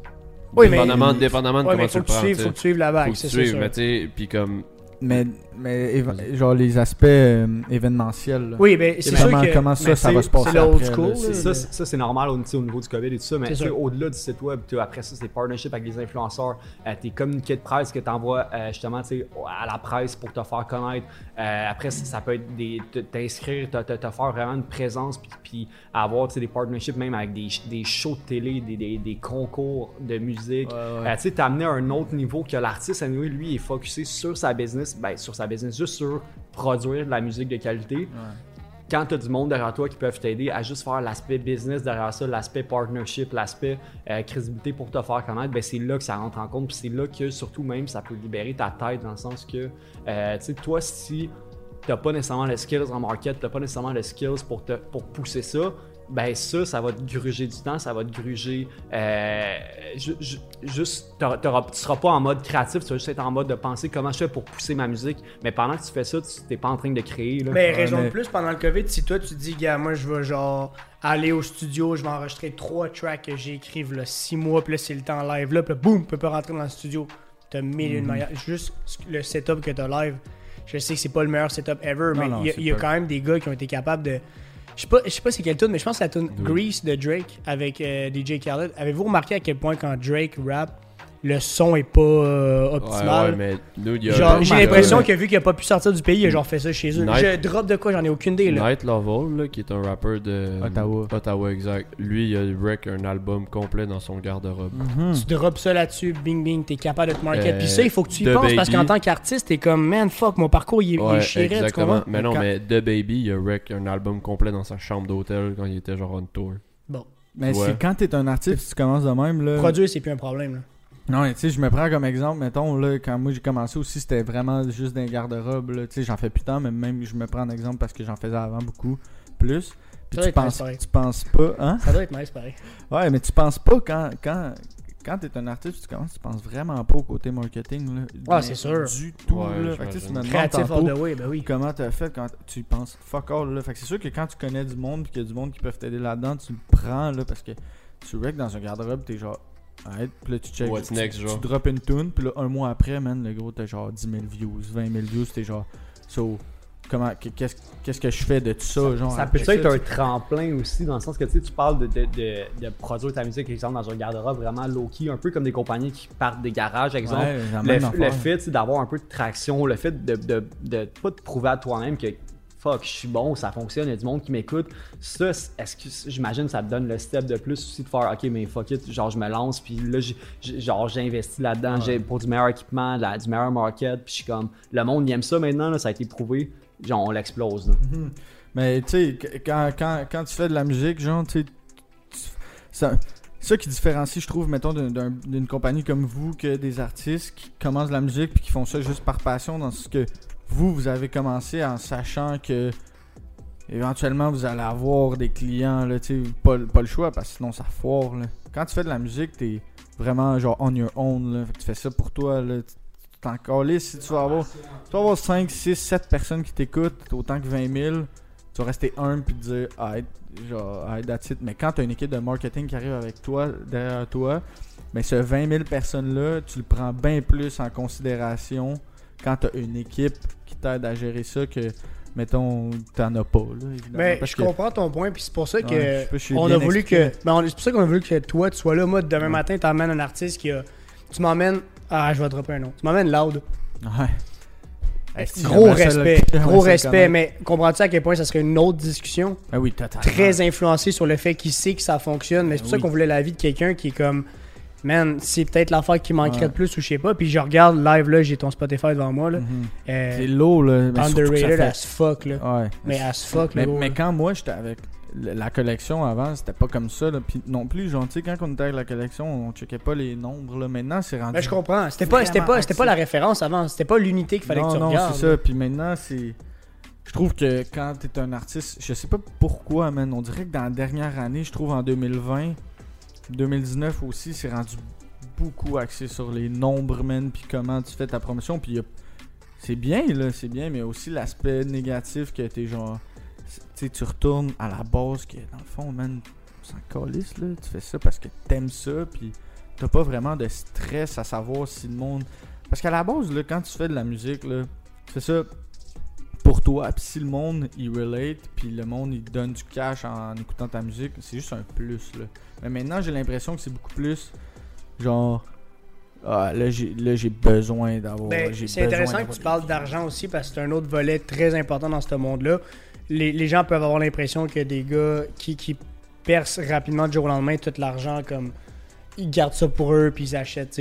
Speaker 1: Oui, mais-
Speaker 3: dépendamment, dépendamment de
Speaker 1: Ouais,
Speaker 3: comment
Speaker 1: mais
Speaker 3: tu
Speaker 1: faut
Speaker 3: le
Speaker 1: tu
Speaker 3: prends,
Speaker 1: suives,
Speaker 3: tu
Speaker 1: faut que tu suives la
Speaker 3: Faut
Speaker 1: vague,
Speaker 3: que
Speaker 1: c'est
Speaker 3: tu
Speaker 1: sûr.
Speaker 3: mais tu sais, puis comme.
Speaker 2: Mais, mais genre les aspects euh, événementiels. là.
Speaker 1: Oui, mais c'est sûr
Speaker 2: comment,
Speaker 1: que...
Speaker 2: comment ça, ça va se passer
Speaker 1: c'est old school,
Speaker 2: là,
Speaker 4: Ça, c'est- ça, c'est normal au, niveau du COVID et tout ça, mais au-delà du site web, après ça, c'est partnership avec les influenceurs, euh, tes communiqués de presse que tu envoies justement tu sais, à la presse pour te faire connaître. Euh, après, ça, ça peut être des- t'inscrire, te, te- te faire vraiment une présence, puis, puis avoir des partnerships même avec des, des shows de télé, des, des- des concours de musique.
Speaker 2: Ouais, ouais.
Speaker 4: Euh, tu sais, t'amener à un autre niveau que l'artiste, lui, lui, est focusé sur sa business, ben, sur sa business, juste sur produire de la musique de qualité quand tu as du monde derrière toi qui peuvent t'aider à juste faire l'aspect business derrière ça, l'aspect partnership, l'aspect euh, crédibilité pour te faire connaître, ben c'est là que ça rentre en compte. Puis c'est là que surtout même ça peut libérer ta tête dans le sens que, euh, tu sais, toi, si t'as pas nécessairement les skills en market, t'as pas nécessairement les skills pour, te, pour pousser ça, ben ça, ça va te gruger du temps, ça va te gruger. Euh, ju- ju- juste, t'auras- t'auras- tu seras pas en mode créatif, tu vas juste être en mode de penser comment je fais pour pousser ma musique. Mais pendant que tu fais ça, tu t'es pas en train de créer. Là.
Speaker 1: Mais
Speaker 2: Ouais,
Speaker 1: raison
Speaker 2: mais-
Speaker 1: de plus, pendant le COVID, si toi tu dis, gars, moi je vais genre aller au studio, je vais enregistrer trois tracks que j'ai écrits là, six mois, puis là c'est le temps live, là, puis là, boum, tu peux pas rentrer dans le studio. T'as mille et
Speaker 2: Mhm.
Speaker 1: une manières. Juste le setup que t'as live, je sais que c'est pas le meilleur setup ever,
Speaker 2: Non,
Speaker 1: mais il y a- y, quand même des gars qui ont été capables de. Je sais pas, je sais pas c'est quelle tune, mais je pense que la tune. Grease de Drake avec euh, DJ Khaled. Avez-vous remarqué à quel point quand Drake rap, le son est pas euh,
Speaker 3: Ouais,
Speaker 1: optimal?
Speaker 3: ouais, mais nous, il y a.
Speaker 1: Genre, j'ai l'impression que vu qu'il a pas pu sortir du pays, il a genre fait ça chez eux.
Speaker 3: Night-
Speaker 1: Je drop de quoi, j'en ai aucune idée là.
Speaker 3: Night Lovell, là, qui est un rappeur de
Speaker 2: Ottawa.
Speaker 3: Ottawa, exact. Lui, il a wreck un album complet dans son garde-robe.
Speaker 2: Mhm.
Speaker 1: Tu drops ça là-dessus, bing bing, t'es capable de te market.
Speaker 3: Euh,
Speaker 1: Puis ça, il faut que tu y
Speaker 3: The
Speaker 1: penses parce qu'en tant qu'artiste, t'es comme, man, fuck, mon parcours il, est- il
Speaker 3: Ouais,
Speaker 1: est chéré,
Speaker 3: exactement. Mais non, mais The Baby, il a wreck un album complet dans sa chambre d'hôtel quand il était genre on tour.
Speaker 1: Bon,
Speaker 2: Mais
Speaker 3: Ouais.
Speaker 2: c'est quand t'es un artiste, tu commences de même. Là...
Speaker 1: produire, c'est plus un problème. Là.
Speaker 2: Non, mais tu sais, je me prends comme exemple, mettons, là, quand moi j'ai commencé aussi, c'était vraiment juste d'un garde-robe, là. Tu sais, j'en fais plus tant, mais même je me prends en exemple parce que j'en faisais avant beaucoup plus.
Speaker 1: Ça
Speaker 2: Puis
Speaker 1: doit
Speaker 2: tu
Speaker 1: être nice,
Speaker 2: penses,
Speaker 1: pareil.
Speaker 2: tu penses pas, hein?
Speaker 1: Ça doit être nice, pareil.
Speaker 2: Ouais, mais tu penses pas quand, quand, quand t'es un artiste, tu commences, tu penses vraiment pas au côté marketing, là.
Speaker 1: Ah, c'est sûr.
Speaker 2: Du tout,
Speaker 3: Ouais,
Speaker 2: là. Fait que tu sais, tu me demandes
Speaker 1: Créatif
Speaker 2: tantôt
Speaker 1: all the way, ben oui.
Speaker 2: comment t'as fait quand tu penses fuck all, là. Fait que c'est sûr que quand tu connais du monde, puis qu'il y a du monde qui peuvent t'aider là-dedans, tu le prends, là, parce que tu wreck dans un garde-robe, t'es genre. Ouais, puis là tu check.
Speaker 3: What's
Speaker 2: tu,
Speaker 3: next,
Speaker 2: tu
Speaker 3: genre?
Speaker 2: drops une tune, puis là un mois après, man, le gros, t'as genre 10 000 views, 20 000 views, t'es genre. So, comment, qu'est-ce, qu'est-ce que je fais de tout ça, genre.
Speaker 4: Ça peut
Speaker 2: après
Speaker 4: être un
Speaker 2: tu-
Speaker 4: tremplin aussi, dans le sens que tu sais, tu parles de, de, de, de produire ta musique, exemple, dans un garde-robe vraiment low-key, un peu comme des compagnies qui partent des garages, exemple.
Speaker 2: Ouais,
Speaker 4: le, le fait d'avoir un peu de traction, le fait de, de, de pas te prouver à toi-même que fuck, je suis bon, ça fonctionne, il y a du monde qui m'écoute. Ça, est-ce que j'imagine ça te donne le step de plus aussi de faire ok, mais fuck it, genre je me lance, puis là, j'ai- j'ai- genre j'investis là-dedans, j'ai pour du meilleur équipement, la- du meilleur market, puis je suis comme, le monde il aime ça maintenant, là, ça a été prouvé, genre on l'explose. là.
Speaker 2: Mais tu sais, qu- quand, quand, quand tu fais de la musique, genre, tu sais, ça, ça qui différencie, je trouve, mettons, d'un- d'un- d'une compagnie comme vous que des artistes qui commencent de la musique puis qui font ça juste par passion, dans ce que vous, vous avez commencé en sachant que éventuellement vous allez avoir des clients, là, pas, pas le choix parce que sinon ça foire, là. Quand tu fais de la musique, t'es vraiment genre on your own, là. Tu fais ça pour toi, là. Tu t'en si tu vas avoir, tu vas avoir 5, 6, 7 personnes qui t'écoutent, autant que 20 000 tu vas rester humble puis te dire ah genre ah, that's it. mais quand tu as une équipe de marketing qui arrive avec toi derrière toi mais ce 20 000 personnes là tu le prends bien plus en considération quand tu as une équipe qui t'aide à gérer ça que mettons t'en as pas là
Speaker 1: Mais
Speaker 2: parce
Speaker 1: je
Speaker 2: que-
Speaker 1: comprends ton point, puis c'est pour ça que
Speaker 2: Ouais, je sais
Speaker 1: on a voulu
Speaker 2: expliqué.
Speaker 1: que. Ben, c'est pour ça qu'on a voulu que toi, tu sois là. Moi, demain matin, t'emmènes un artiste qui a. Tu m'emmènes. Ah, je vais dropper un nom. Tu m'emmènes Loud.
Speaker 2: ouais
Speaker 1: Gros
Speaker 2: ça le-
Speaker 1: respect. Gros
Speaker 2: ça
Speaker 1: respect. Mais comprends-tu à quel point ça serait une autre discussion?
Speaker 2: ah oui totalement
Speaker 1: Très influencé sur le fait qu'il sait que ça fonctionne. Mais c'est pour ça
Speaker 2: Oui.
Speaker 1: qu'on voulait l'avis de quelqu'un qui est comme. Man, c'est peut-être l'affaire qui manquerait
Speaker 2: Ouais.
Speaker 1: de plus ou je sais pas. Puis je regarde live là, j'ai ton Spotify devant moi. Là.
Speaker 2: Mhm.
Speaker 1: Euh,
Speaker 2: c'est lourd là mais
Speaker 1: underrated
Speaker 2: fait-
Speaker 1: as fuck. Là.
Speaker 2: ouais
Speaker 1: Mais as fuck,
Speaker 2: Mais,
Speaker 1: là.
Speaker 2: mais quand moi j'étais avec le- la collection avant, c'était pas comme ça. Là. Puis non plus, genre, tu sais, quand on était avec la collection, on checkait pas les nombres. Là. Maintenant, c'est rendu.
Speaker 1: Ben, je comprends. C'était pas, c'était pas, c'était pas la référence avant. C'était pas l'unité qu'il fallait
Speaker 2: non,
Speaker 1: que tu
Speaker 2: non,
Speaker 1: regardes.
Speaker 2: c'est ça. Puis maintenant, c'est. je trouve que quand t'es un artiste, je sais pas pourquoi, man, on dirait que dans la dernière année, je trouve en 2020, 2019 aussi, c'est rendu beaucoup axé sur les nombres, man, puis comment tu fais ta promotion, puis a- c'est bien, là, c'est bien, mais aussi l'aspect négatif que t'es genre, tu tu retournes à la base, que dans le fond, man, s'en calisse, là, tu fais ça parce que t'aimes ça, puis t'as pas vraiment de stress à savoir si le monde... Parce qu'à la base, là, quand tu fais de la musique, là, fais ça pour toi, puis si le monde, il relate, puis le monde, il donne du cash en écoutant ta musique, c'est juste un plus, là. Mais maintenant, j'ai l'impression que c'est beaucoup plus, genre... Ah, là, j'ai, là, j'ai besoin d'avoir...
Speaker 1: Ben, c'est intéressant que tu parles d'argent aussi parce que c'est un autre volet très important dans ce monde-là. Les, les gens peuvent avoir l'impression que des gars qui, qui percent rapidement du jour au lendemain tout l'argent, comme ils gardent ça pour eux puis ils achètent.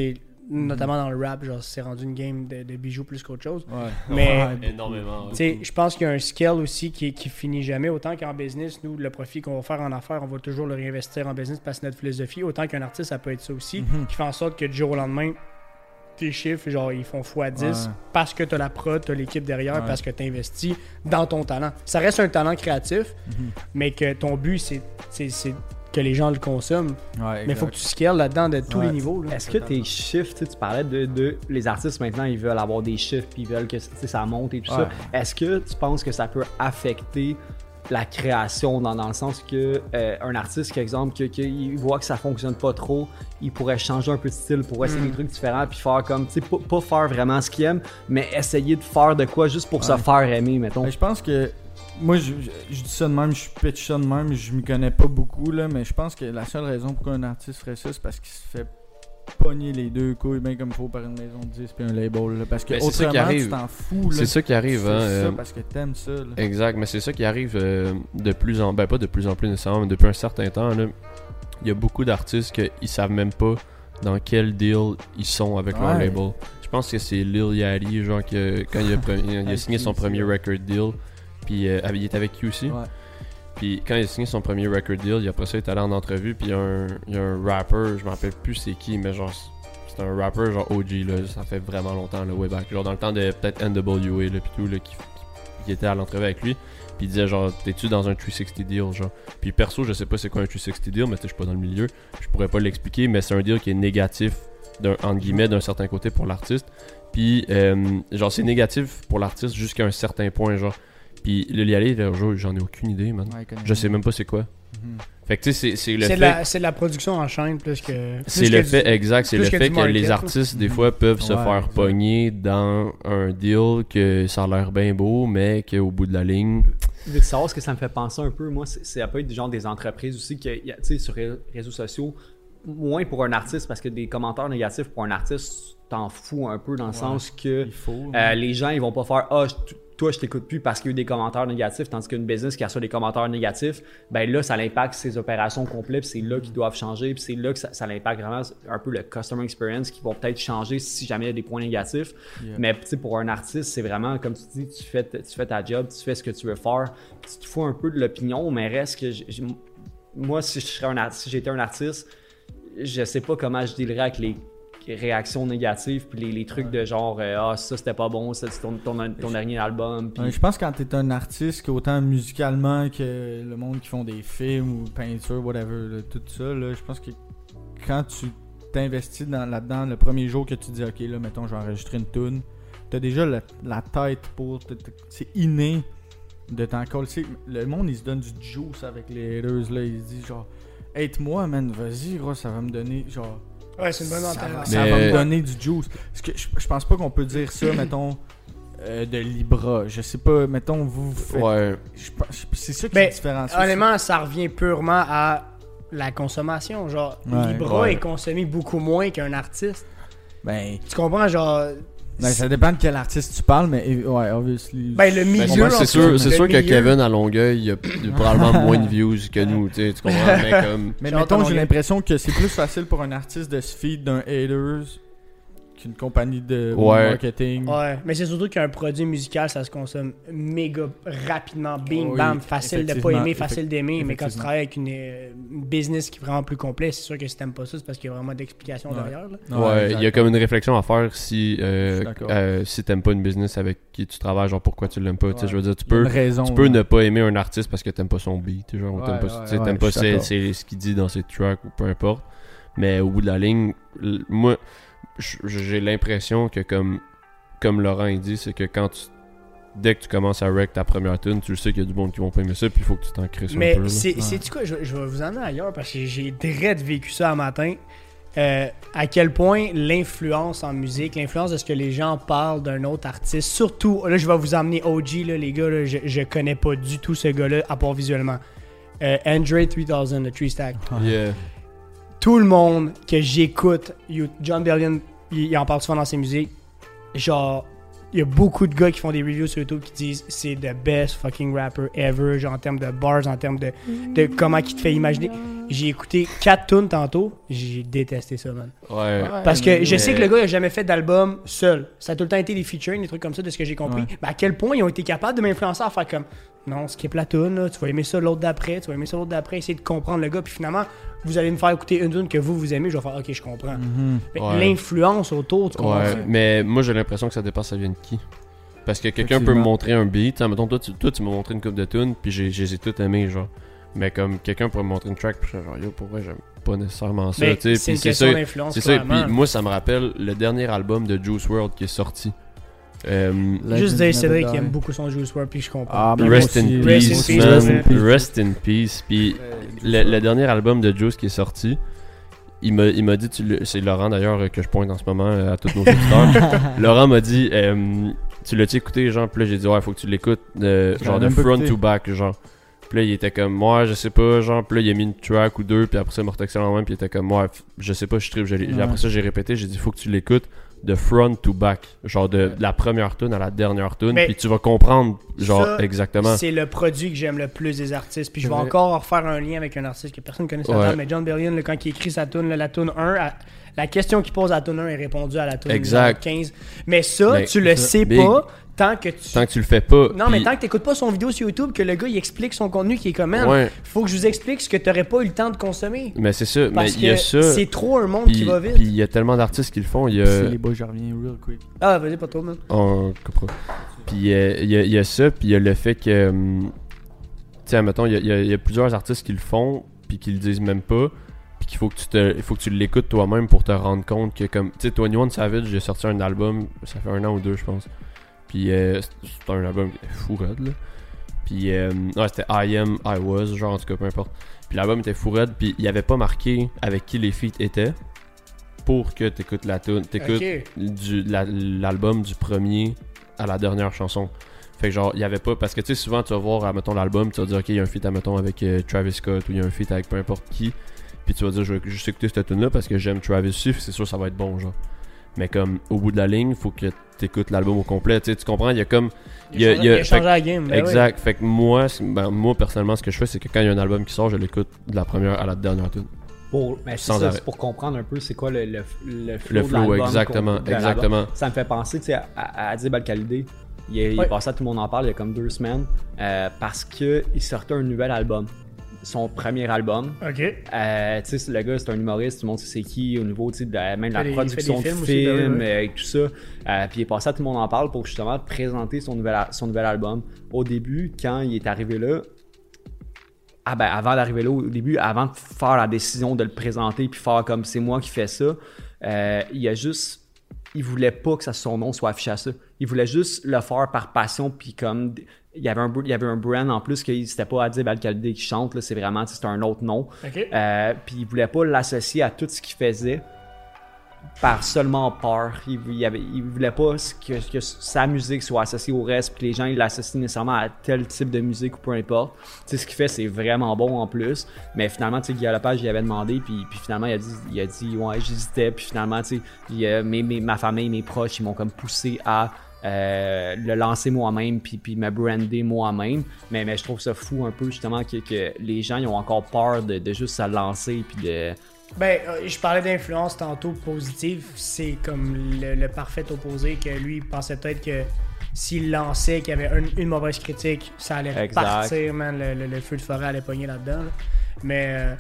Speaker 1: Notamment dans le rap, genre c'est rendu une game de, de bijoux plus qu'autre chose.
Speaker 2: Ouais.
Speaker 1: Mais-
Speaker 2: Ouais,
Speaker 3: Énormément.
Speaker 1: Tu sais, je pense qu'il y a un scale aussi qui, qui finit jamais. Autant qu'en business, nous, le profit qu'on va faire en affaires, on va toujours le réinvestir en business parce que c'est notre philosophie. Autant qu'un artiste, ça peut être ça aussi,
Speaker 2: Mhm.
Speaker 1: qui fait en sorte que du jour au lendemain, tes chiffres, genre, ils font x10
Speaker 2: Ouais.
Speaker 1: parce que tu as la prod, tu as l'équipe derrière,
Speaker 2: Ouais.
Speaker 1: parce que tu investis dans ton talent. Ça reste un talent créatif,
Speaker 2: Mhm.
Speaker 1: mais que ton but, c'est c'est- c'est que les gens le consomment.
Speaker 2: Ouais,
Speaker 1: Mais il faut que tu scales là-dedans de tous
Speaker 2: Ouais.
Speaker 1: les niveaux.
Speaker 4: Est-ce que tes chiffres, tu sais, tu parlais de, de les artistes maintenant, ils veulent avoir des chiffres puis ils veulent que ça monte et tout
Speaker 2: Ouais.
Speaker 4: ça. Est-ce que tu penses que ça peut affecter la création dans, dans le sens que euh, un artiste, par exemple, que, que il voit que ça fonctionne pas trop, il pourrait changer un peu de style pour essayer
Speaker 1: Mm.
Speaker 4: des trucs différents puis faire comme, tu sais, pas, pas faire vraiment ce qu'il aime, mais essayer de faire de quoi juste pour se faire aimer, mettons?
Speaker 2: Ben, je pense que moi je, je, je dis ça de même, je pitch ça de même, je m'y connais pas beaucoup là, mais je pense que la seule raison pourquoi un artiste ferait ça, c'est parce qu'il se fait pogner les deux couilles bien comme il faut par une maison de disques puis un label là, parce que
Speaker 3: Ben, c'est ça qui
Speaker 2: autrement
Speaker 3: arrive.
Speaker 2: tu t'en fous là.
Speaker 3: C'est ça qui arrive,
Speaker 2: Tu
Speaker 3: hein.
Speaker 2: fais ça
Speaker 3: euh,
Speaker 2: parce que t'aimes ça là.
Speaker 3: Exact, mais c'est ça qui arrive euh, de plus en ben pas de plus en plus nécessairement, mais depuis un certain temps il y a beaucoup d'artistes qui savent même pas dans quel deal ils sont avec leur label. Je pense que c'est Lil Yachty genre que quand il a, il <laughs> signé son premier
Speaker 2: c'est-
Speaker 3: record deal, puis euh, il est avec Q aussi.
Speaker 2: Ouais.
Speaker 3: Puis quand il a signé son premier record deal, il après ça il est allé en entrevue, puis il y a un, il y a un rapper, je me rappelle plus c'est qui, mais genre c'est un rapper genre OG là, ça fait vraiment longtemps là, way back, genre dans le temps de peut-être NWA là, puis tout là, qui, qui, qui était à l'entrevue avec lui. Puis il disait genre t'es-tu dans un 360 deal genre? Puis perso je sais pas c'est quoi un 360 deal, mais je suis pas dans le milieu, je pourrais pas l'expliquer, mais c'est un deal qui est négatif d'un entre guillemets d'un certain côté pour l'artiste. Puis euh, genre c'est négatif pour l'artiste jusqu'à un certain point genre. Puis le y aller j'en ai aucune idée man.
Speaker 2: Ouais,
Speaker 3: Je sais même pas c'est quoi.
Speaker 2: Mhm.
Speaker 3: Fait que tu sais, c'est- c'est le
Speaker 1: C'est
Speaker 3: fait.
Speaker 1: de, la- c'est de la production en chaîne plus que.
Speaker 3: C'est le fait
Speaker 1: du-
Speaker 3: exact, c'est le
Speaker 1: que
Speaker 3: fait
Speaker 1: du
Speaker 3: que les artistes des
Speaker 2: Mhm.
Speaker 3: fois peuvent se faire
Speaker 2: exact.
Speaker 3: pogner dans un deal que ça a l'air bien beau, mais qu'au bout de la ligne,
Speaker 4: de savoir ce que ça me fait penser un peu, moi, c'est- ça peut être genre des entreprises aussi que, tu sais, sur les réseaux sociaux, moins pour un artiste, parce que des commentaires négatifs pour un artiste, t'en fous un peu dans le
Speaker 2: Ouais.
Speaker 4: sens que
Speaker 2: faut.
Speaker 4: euh, les gens, ils vont pas faire Ah, toi, je t'écoute plus parce qu'il y a eu des commentaires négatifs, tandis qu'une business qui reçoit des commentaires négatifs, ben là, ça l'impacte ses opérations complètes, c'est là qu'ils doivent changer, puis c'est là que ça, ça l'impacte vraiment un peu le customer experience qui vont peut-être changer si jamais il y a des points négatifs.
Speaker 2: Yeah.
Speaker 4: Mais tu sais, pour un artiste, c'est vraiment, comme tu dis, tu fais, tu fais ta job, tu fais ce que tu veux faire, tu te fous un peu de l'opinion, mais reste que moi, si je serais un si j'étais un artiste, je sais pas comment je dealerais avec les réactions négatives puis les, les trucs de genre euh, ah ça c'était pas bon ça c'est ton, ton, ton dernier album puis
Speaker 2: je pense que quand t'es un artiste, qu'autant musicalement que le monde qui font des films ou peinture, whatever, là, tout ça, là, je pense que quand tu t'investis dans, là-dedans, le premier jour que tu dis, ok, là, mettons, je vais enregistrer une tune, t'as déjà la, la tête pour. C'est inné de t'en coller. Le monde, il se donne du juice avec les haters, là. Il se dit, genre, hate-moi, man, vas-y, gros, ça va me donner, genre.
Speaker 1: Ouais, c'est une bonne
Speaker 2: ça, va, ça
Speaker 3: Mais-
Speaker 2: va me donner du juice. Parce que je, je pense pas qu'on peut dire ça, mettons, euh, de Libra. Je sais pas, mettons, vous, vous faites-
Speaker 3: ouais,
Speaker 2: C'est ça qui
Speaker 1: Ben,
Speaker 2: différencie.
Speaker 1: Honnêtement, ça revient purement à la consommation. Genre,
Speaker 2: Ouais.
Speaker 1: Libra
Speaker 3: Ouais.
Speaker 1: est consommé beaucoup moins qu'un artiste.
Speaker 2: Ben,
Speaker 1: Tu comprends, genre.
Speaker 2: Ben, ça dépend de quel artiste tu parles, mais eh, ouais, obviously.
Speaker 1: Ben, le milieu.
Speaker 3: Bon, ben,
Speaker 1: en
Speaker 3: c'est sûr, c'est sûr que
Speaker 1: milieu.
Speaker 3: Kevin à Longueuil, il a, il a probablement moins de views que nous, tu sais, tu comprends, mais comme
Speaker 2: mais
Speaker 1: J'ai
Speaker 2: mettons, j'ai l'impression que c'est plus facile pour un artiste de se feed d'un haters qu'une compagnie de
Speaker 3: Ouais.
Speaker 2: marketing.
Speaker 1: Ouais, mais c'est surtout qu'un produit musical, ça se consomme méga rapidement. Bing,
Speaker 2: Oui,
Speaker 1: bam, facile de pas aimer, facile d'aimer. Mais quand tu travailles avec une, euh, une business qui est vraiment plus complet, c'est sûr que si t'aimes pas ça, c'est parce qu'il y a vraiment d'explications
Speaker 2: Ouais.
Speaker 1: derrière. là.
Speaker 3: Ouais, il y a comme une réflexion à faire si, euh, euh, si t'aimes pas une business avec qui tu travailles, genre pourquoi tu l'aimes pas. Je veux dire, tu peux,
Speaker 2: une raison.
Speaker 3: tu peux ne pas aimer un artiste parce que t'aimes pas son beat, tu sais, genre, ou t'aimes
Speaker 2: Ouais,
Speaker 3: pas, ce qu'il dit dans ses tracks ou peu importe. Mais au bout de la ligne, moi, j'ai l'impression que comme, comme Laurent il dit, c'est que quand tu dès que tu commences à rec ta première tune, tu le sais qu'il y a du monde qui vont pas aimer ça, puis il faut que tu t'en crées un
Speaker 1: Mais
Speaker 3: peu.
Speaker 1: c'est
Speaker 2: Ouais.
Speaker 1: c'est-tu quoi, je, je vais vous emmener ailleurs parce que j'ai direct vécu ça un matin. Euh, à quel point l'influence en musique, l'influence de ce que les gens parlent d'un autre artiste, surtout, là je vais vous emmener OG, là, les gars, là, je, je connais pas du tout ce gars-là, à part visuellement. Euh, Andre 3000, le Tree Stack.
Speaker 3: Yeah.
Speaker 1: Tout le monde que j'écoute, John Bellion, il, il en parle souvent dans ses musiques, genre, il y a beaucoup de gars qui font des reviews sur YouTube qui disent c'est the best fucking rapper ever, genre en termes de bars, en termes de, de comment il te fait imaginer. J'ai écouté 4 tunes tantôt, j'ai détesté ça, man.
Speaker 3: Ouais.
Speaker 1: Parce que je sais que le gars il a jamais fait d'album seul. Ça a tout le temps été des featuring, des trucs comme ça, de ce que j'ai compris.
Speaker 2: Ouais.
Speaker 1: Mais à quel point ils ont été capables de m'influencer à faire comme non, skip la tune, là, tu vas aimer ça l'autre d'après, tu vas aimer ça l'autre d'après, essayer de comprendre le gars, puis finalement, vous allez me faire écouter une tune que vous vous aimez, je vais faire ok, je comprends.
Speaker 2: Mhm.
Speaker 3: Ouais.
Speaker 1: L'influence autour, tu comprends?
Speaker 3: Ouais, mais moi j'ai l'impression que ça dépend ça vient de qui. Parce que quelqu'un peut me montrer un beat, hein, mettons toi tu, toi, tu m'as montré une coupe de tunes, puis j'ai, j'ai toutes aimé genre. Mais comme quelqu'un pourrait me montrer une track, puis je suis genre yo pour vrai j'aime pas nécessairement ça,
Speaker 1: Mais
Speaker 3: tu sais,
Speaker 1: c'est
Speaker 3: puis
Speaker 1: une
Speaker 3: c'est
Speaker 1: question
Speaker 3: ça.
Speaker 1: d'influence.
Speaker 3: C'est ça, puis moi ça me rappelle le dernier album de Juice WRLD qui est sorti. Euh,
Speaker 1: Juste dire Cédric qui aime beaucoup son Juice WRLD, puis je comprends.
Speaker 2: Ah, ben,
Speaker 3: Rest in
Speaker 2: aussi.
Speaker 1: Rest in
Speaker 3: peace, man.
Speaker 1: rest in peace.
Speaker 3: Rest in peace. Puis le, le dernier album de Juice qui est sorti, il m'a, il m'a dit, c'est Laurent d'ailleurs que je pointe en ce moment euh, à tous nos auditeurs. <laughs> Laurent m'a dit, euh, tu l'as-tu écouté, genre, puis là j'ai dit, ouais, faut que tu l'écoutes, genre de
Speaker 2: même
Speaker 3: front
Speaker 2: écouté.
Speaker 3: to back, genre. Puis là il était comme, moi, je sais pas, genre, puis là il a mis une track ou deux, puis après ça il m'a retexté en main, puis il était comme, moi, je sais pas, je
Speaker 2: Ouais.
Speaker 3: après ça j'ai répété, j'ai dit, faut que tu l'écoutes de front to back, genre de, de la première tune à la dernière tune, puis tu vas comprendre, genre,
Speaker 1: ça,
Speaker 3: exactement.
Speaker 1: C'est le produit que j'aime le plus des artistes. Puis je vais encore refaire un lien avec un artiste que personne ne connaît
Speaker 3: Ouais.
Speaker 1: mais John Bellion, là, quand il écrit sa tune, la tune 1, à- la question qu'il pose à la tune 1 est répondue à la tune
Speaker 3: Exact.
Speaker 1: 15. Mais ça,
Speaker 3: Mais
Speaker 1: tu le
Speaker 2: ça,
Speaker 1: sais
Speaker 3: big.
Speaker 1: pas tant que tu.
Speaker 3: Tant que tu le fais pas.
Speaker 1: Non, mais
Speaker 3: puis-
Speaker 1: tant que t'écoutes pas son vidéo sur YouTube, que le gars il explique son contenu qui est comme man,
Speaker 3: Ouais,
Speaker 1: faut que je vous explique ce que t'aurais pas eu le temps de consommer.
Speaker 3: mais c'est ça. Mais
Speaker 1: Parce
Speaker 3: il y a
Speaker 1: que
Speaker 3: ça.
Speaker 1: c'est trop un monde
Speaker 3: Puis
Speaker 1: qui va vite.
Speaker 3: puis il y a tellement d'artistes qui le font. Il y a.
Speaker 2: C'est les boys, je reviens real quick.
Speaker 1: Ah, vas-y, pas trop, man.
Speaker 3: On coupera. Puis euh, il y, a, il y a ça, puis il y a le fait que. hum, Tu sais, mettons, il y a, il y a- il y a plusieurs artistes qui le font, puis qui le disent même pas. Puis qu'il faut que tu te, il faut que tu l'écoutes toi-même pour te rendre compte que, comme. Tu sais, 21 Savage, j'ai sorti un album, ça fait un an ou deux, je pense. Puis euh, c'est un album fou raide, là. Puis, euh, ouais, c'était I Am, I Was, genre, en tout cas, peu importe. Puis l'album était fou raide, puis il avait pas marqué avec qui les feats étaient pour que t'écoutes la tune. T'écoutes la- l'album du premier à la dernière chanson. Fait que genre, il y avait pas. Parce que tu sais, souvent tu vas voir, mettons, l'album, tu vas dire, ok, il y a un feat, mettons, avec euh, Travis Scott ou il y a un feat avec peu importe qui. Puis tu vas dire, je vais juste écouter cette tune là parce que j'aime Travis aussi, c'est sûr ça va être bon, genre. Mais comme, au bout de la ligne, faut que t'écoutes l'album au complet. Tu sais, tu comprends, il y a comme.
Speaker 1: Il
Speaker 3: y
Speaker 1: a,
Speaker 3: a-
Speaker 1: changé-
Speaker 3: il y a-
Speaker 1: il a changé
Speaker 3: fait-
Speaker 1: la game. ben
Speaker 3: exact. Fait que moi, ben, moi, personnellement, ce que je fais, c'est que quand il y a un album qui sort, je l'écoute de la première à la dernière tune.
Speaker 4: Pour, mais c'est
Speaker 3: Sans
Speaker 4: ça, pour comprendre un peu c'est quoi le, le, le flow.
Speaker 3: Le flow, exactement,
Speaker 4: de
Speaker 3: exactement.
Speaker 4: Ça me fait penser tu sais, à, à Adib Al-Khalidé. Il, est, il est
Speaker 1: Ouais.
Speaker 4: passé à tout le monde en parle il y a comme deux semaines euh, parce qu'il sortait un nouvel album. Son premier album.
Speaker 1: Ok.
Speaker 4: Euh, tu sais, le gars, c'est un humoriste, tout le monde sait c'est qui au niveau de la- même de la production de
Speaker 1: films ben oui,
Speaker 4: euh, et tout ça. Euh, puis il est passé à tout le monde en parle pour justement présenter son nouvel, a- son nouvel album. Au début, quand il est arrivé là, ah ben avant d'arriver là, au début, avant de faire la décision de le présenter puis faire comme c'est moi qui fais ça, euh, il a juste il voulait pas que ça, son nom soit affiché à ça. Il voulait juste le faire par passion, puis comme il y avait un, il y avait un brand en plus que c'était pas Adib al qui chante, là, c'est vraiment, c'était un autre nom.
Speaker 1: Ok.
Speaker 4: Euh, puis il voulait pas l'associer à tout ce qu'il faisait par seulement peur. Il, voulait pas que, sa musique soit associée au reste, puis les gens ils l'associent nécessairement à tel type de musique ou peu importe. Tu sais, ce qu'il fait, c'est vraiment bon en plus. Mais finalement, tu sais, Guy Lepage, il avait demandé, puis, finalement, il a dit, il a dit ouais, j'hésitais. Puis finalement, tu sais, ma famille, mes proches, ils m'ont comme poussé à euh, le lancer moi-même, puis, puis me brander moi-même. Mais, mais je trouve ça fou un peu, justement, que, que les gens, ils ont encore peur de, de juste se lancer, puis de
Speaker 1: Ben, euh, je parlais d'influence tantôt positive. C'est comme le, le parfait opposé que lui pensait peut-être que s'il lançait qu'il y avait un- une mauvaise critique, ça allait
Speaker 4: Exact.
Speaker 1: partir, man. Le, le- le feu de forêt allait pogner là-dedans. là. Mais euh,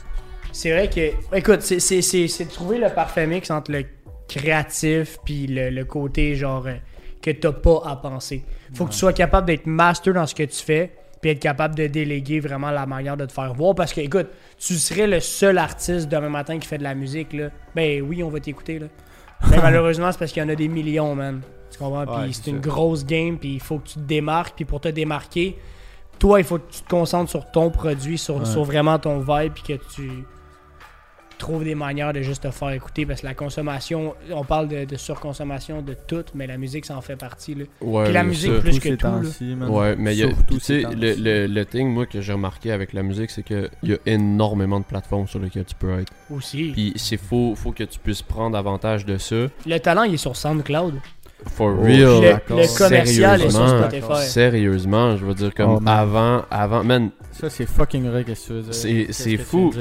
Speaker 1: c'est vrai que. Écoute, c'est- trouver le parfait mix entre le créatif puis le, le côté genre euh, que t'as pas à penser. Faut que tu sois capable d'être master dans ce que tu fais puis être capable de déléguer vraiment la manière de te faire voir parce que écoute, tu serais le seul artiste demain matin qui fait de la musique là. Ben oui, on va t'écouter là. Mais <laughs> malheureusement, c'est parce qu'il y en a des millions, man. Tu comprends? Puis
Speaker 2: Ouais,
Speaker 1: c'est
Speaker 2: c'est
Speaker 1: une grosse game, puis il faut que tu te démarques. Puis pour te démarquer, toi, il faut que tu te concentres sur ton produit, sur,
Speaker 2: Ouais.
Speaker 1: sur vraiment ton vibe, puis que tu trouves des manières de juste te faire écouter. Parce que la consommation, on parle de, de surconsommation de tout, mais la musique, ça en fait partie. Là.
Speaker 3: Ouais,
Speaker 1: Puis la
Speaker 3: mais
Speaker 1: musique, plus que tout, là.
Speaker 3: Ouais, mais il y a-
Speaker 2: Surtout
Speaker 3: tu sais, le, le, le thing, moi, que j'ai remarqué avec la musique, c'est qu'il y a énormément de plateformes sur lesquelles tu peux être.
Speaker 1: Aussi.
Speaker 3: Puis c'est faut, faut que tu puisses prendre avantage de ça.
Speaker 1: Le talent, il est sur SoundCloud.
Speaker 3: For
Speaker 2: Oh,
Speaker 3: real.
Speaker 1: Le, le commercial est sur
Speaker 3: Sérieusement.
Speaker 1: Spotify.
Speaker 3: Sérieusement, je veux dire, comme
Speaker 2: Oh,
Speaker 3: avant, avant, man,
Speaker 2: Ça, c'est fucking vrai, qu'est-ce que tu veux dire?
Speaker 3: C'est- fou,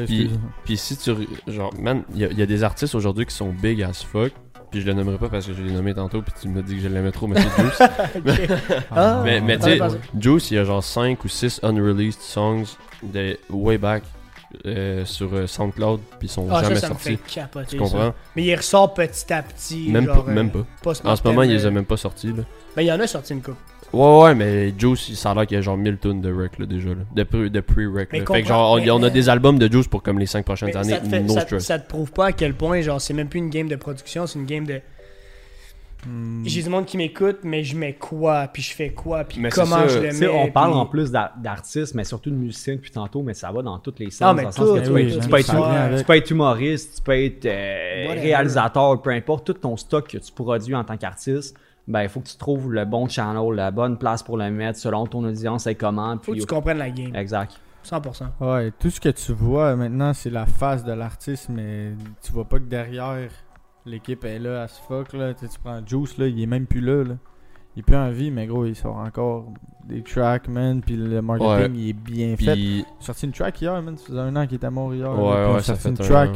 Speaker 3: puis- si tu. re- Genre, man, il y, a- il y a des artistes aujourd'hui qui sont big as fuck. Puis je le nommerai pas parce que je l'ai nommé tantôt. Puis tu m'as dit que je l'aimais trop, <laughs> <laughs> mais c'est Juice.
Speaker 1: Ah,
Speaker 3: mais mais tu sais. Juice, il y a genre 5 ou 6 unreleased songs de way back euh, sur euh, SoundCloud. Puis ils sont
Speaker 1: Ah, ça,
Speaker 3: jamais
Speaker 1: ça me fait
Speaker 3: sortis.
Speaker 1: capoter.
Speaker 3: Tu comprends?
Speaker 1: ça. Mais il ressort petit à petit.
Speaker 3: Même,
Speaker 1: genre,
Speaker 3: pas,
Speaker 1: euh,
Speaker 3: même pas. En ce moment, il les
Speaker 1: euh,
Speaker 3: même pas sortis. Là.
Speaker 1: Ben, il y en a sorti une coupe.
Speaker 3: Ouais, ouais, mais Juice, il- ça a l'air qu'il y a genre 1000 tunes de rec là, déjà. Là. De, pre- de pre-rec.
Speaker 1: Mais.
Speaker 3: Fait que genre, on,
Speaker 1: mais-
Speaker 3: on a des albums de Juice pour comme les 5 prochaines
Speaker 1: Mais
Speaker 3: années.
Speaker 1: ça, te fait-
Speaker 3: no
Speaker 1: ça-
Speaker 3: stress.
Speaker 1: ça te prouve pas à quel point, genre, c'est même plus une game de production, c'est une game de. J'ai du monde qui m'écoute, mais je mets quoi, puis je fais quoi, puis
Speaker 3: Mais
Speaker 1: comment je le mets.
Speaker 4: on parle en plus d'ar- d'artistes, mais surtout de musiciens depuis tantôt, mais ça va dans tous les sens.
Speaker 1: Ah, mais
Speaker 4: dans le sens
Speaker 1: tout,
Speaker 4: que tu,
Speaker 2: oui,
Speaker 4: peux, tu être,
Speaker 2: vient avec.
Speaker 4: tu peux être humoriste, tu peux être euh, réalisateur, peu importe, tout ton stock que tu produis en tant qu'artiste, ben il faut que tu trouves le bon channel, la bonne place pour le mettre selon ton audience et comment.
Speaker 1: Faut que tu comprennes la game.
Speaker 4: Exact.
Speaker 1: 100%.
Speaker 2: Ouais, tout ce que tu vois maintenant, c'est la face de l'artiste, mais tu vois pas que derrière, l'équipe est là à ce fuck. Là. Tu, sais, tu prends Juice, là, il est même plus là. là. Il est plus en vie, mais gros, il sort encore des tracks, man. Puis le marketing,
Speaker 3: Ouais.
Speaker 2: il est bien fait. Il a sorti une track hier, man. Ça faisait un an qu'il était à Montréal. là,
Speaker 3: ouais, ouais, ça
Speaker 2: sorti
Speaker 3: fait
Speaker 2: une
Speaker 3: un
Speaker 2: track.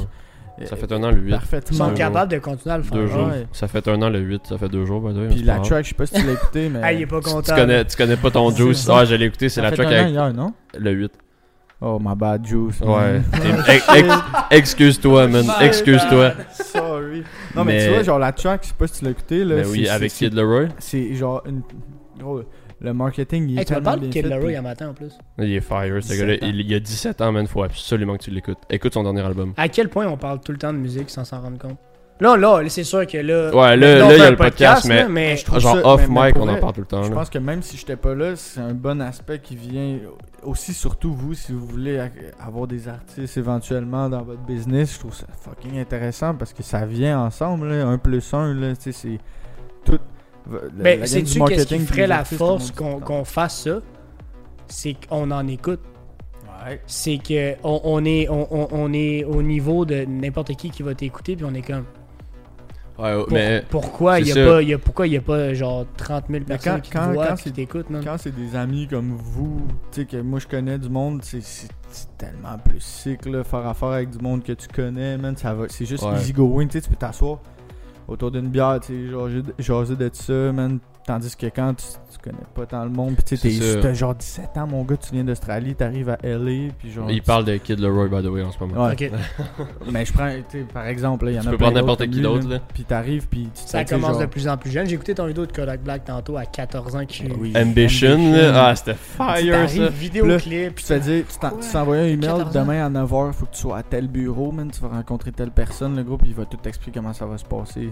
Speaker 2: euh,
Speaker 3: Ça fait un an le 8.
Speaker 1: Ils
Speaker 2: Parfaitement.
Speaker 1: sont
Speaker 3: Deux
Speaker 1: capables de continuer à le faire.
Speaker 3: Deux jours.
Speaker 2: Ouais.
Speaker 3: Ça fait un an le 8, ça fait deux jours, mais
Speaker 2: Puis la track, je sais pas si tu l'as écouté, <laughs> mais.
Speaker 1: Ah, il est pas
Speaker 3: Tu,
Speaker 1: content.
Speaker 3: tu connais, tu connais pas ton <laughs> Juice? Ah, je l'ai écouté, c'est la
Speaker 2: fait
Speaker 3: track
Speaker 2: un an
Speaker 3: avec
Speaker 2: hier, non?
Speaker 3: le 8.
Speaker 2: Oh, my bad, Juice.
Speaker 3: Ouais. ex- ex- Excuse-toi, man. Excuse-toi.
Speaker 2: Sorry. Non, mais,
Speaker 3: Mais-
Speaker 2: tu vois, genre la track, je sais pas si tu l'as écouté. Là,
Speaker 3: Mais
Speaker 2: c'est-
Speaker 3: oui, avec Kid Leroy.
Speaker 2: C'est genre une. Gros, le marketing, il est
Speaker 1: Hey, tu me
Speaker 2: tellement
Speaker 1: parles de
Speaker 2: bien
Speaker 1: Kid
Speaker 2: fait,
Speaker 1: Leroy
Speaker 2: puis-
Speaker 1: un matin en plus.
Speaker 3: Il est fire, ce
Speaker 2: 17
Speaker 3: gars-là.
Speaker 2: ans.
Speaker 3: Il, il a 17 ans, man. Faut absolument que tu l'écoutes. Écoute son dernier album.
Speaker 1: À quel point on parle tout le temps de musique sans s'en rendre compte? Là, là, c'est sûr que là.
Speaker 3: Ouais, là, il y a le podcast, mais-
Speaker 1: là, mais
Speaker 2: Je trouve
Speaker 3: Genre
Speaker 2: ça-
Speaker 3: off
Speaker 2: mais- mais
Speaker 3: mic, on en parle tout le temps.
Speaker 2: Je
Speaker 3: là.
Speaker 2: pense que même si j'étais pas là, c'est un bon aspect qui vient aussi, surtout vous, si vous voulez a- avoir des artistes éventuellement dans votre business. Je trouve ça fucking intéressant parce que ça vient ensemble, là, un plus un, là, tu sais, c'est tout. la
Speaker 1: Ben, sais-tu qu'est-ce qui
Speaker 2: marketing
Speaker 1: ferait la force qu'on fasse ça? C'est qu'on en écoute.
Speaker 2: Ouais.
Speaker 1: C'est que on, on est, on, on- on est au niveau de n'importe qui qui va t'écouter, puis on est comme.
Speaker 3: Ouais, ouais,
Speaker 1: pour-
Speaker 3: mais
Speaker 1: pourquoi il y a
Speaker 3: ça.
Speaker 1: pas, il y a, pourquoi il y a pas genre 30 000 personnes
Speaker 2: quand-
Speaker 1: qui
Speaker 2: quand-
Speaker 1: te voient,
Speaker 2: quand
Speaker 1: qui
Speaker 2: c'est-
Speaker 1: t'écoutent, man?
Speaker 2: Quand c'est des amis comme vous, tu sais, que moi je connais du monde, c'est c'est- c'est tellement plus sick, là, faire affaire avec du monde que tu connais, man, ça va, c'est juste
Speaker 3: Ouais.
Speaker 2: easy going, tu sais, tu peux t'asseoir autour d'une bière, tu sais, jaser de- jaser de ça, man, tandis que quand tu, tu connais pas tant le monde, pis tu sais, genre 17 ans, mon gars, tu viens d'Australie, t'arrives à LA, puis genre...
Speaker 3: il
Speaker 2: tu-
Speaker 3: parle de Kid Leroy, by the way, en ce moment.
Speaker 2: Ouais.
Speaker 1: Ok. <laughs>
Speaker 2: Mais je prends, tu sais, par exemple, là, il y en
Speaker 3: Tu
Speaker 2: a
Speaker 3: peux prendre n'importe qui d'autre, là.
Speaker 2: Puis t'arrives, puis tu
Speaker 1: Ça commence
Speaker 2: genre-
Speaker 1: de plus en plus jeune. J'ai écouté ton vidéo de Kodak Black tantôt à 14 ans qui
Speaker 2: Ah oui,
Speaker 3: Ambition,
Speaker 2: Ambition.
Speaker 3: là. Ah, c'était fire, ça.
Speaker 1: t'arrives, vidéoclip.
Speaker 2: Puis tu te dis, tu t'envoies un email
Speaker 1: 14 ans?
Speaker 2: demain à 9h, faut que tu sois à tel bureau, man, tu vas rencontrer telle personne, le groupe, il va tout t'expliquer comment ça va se passer.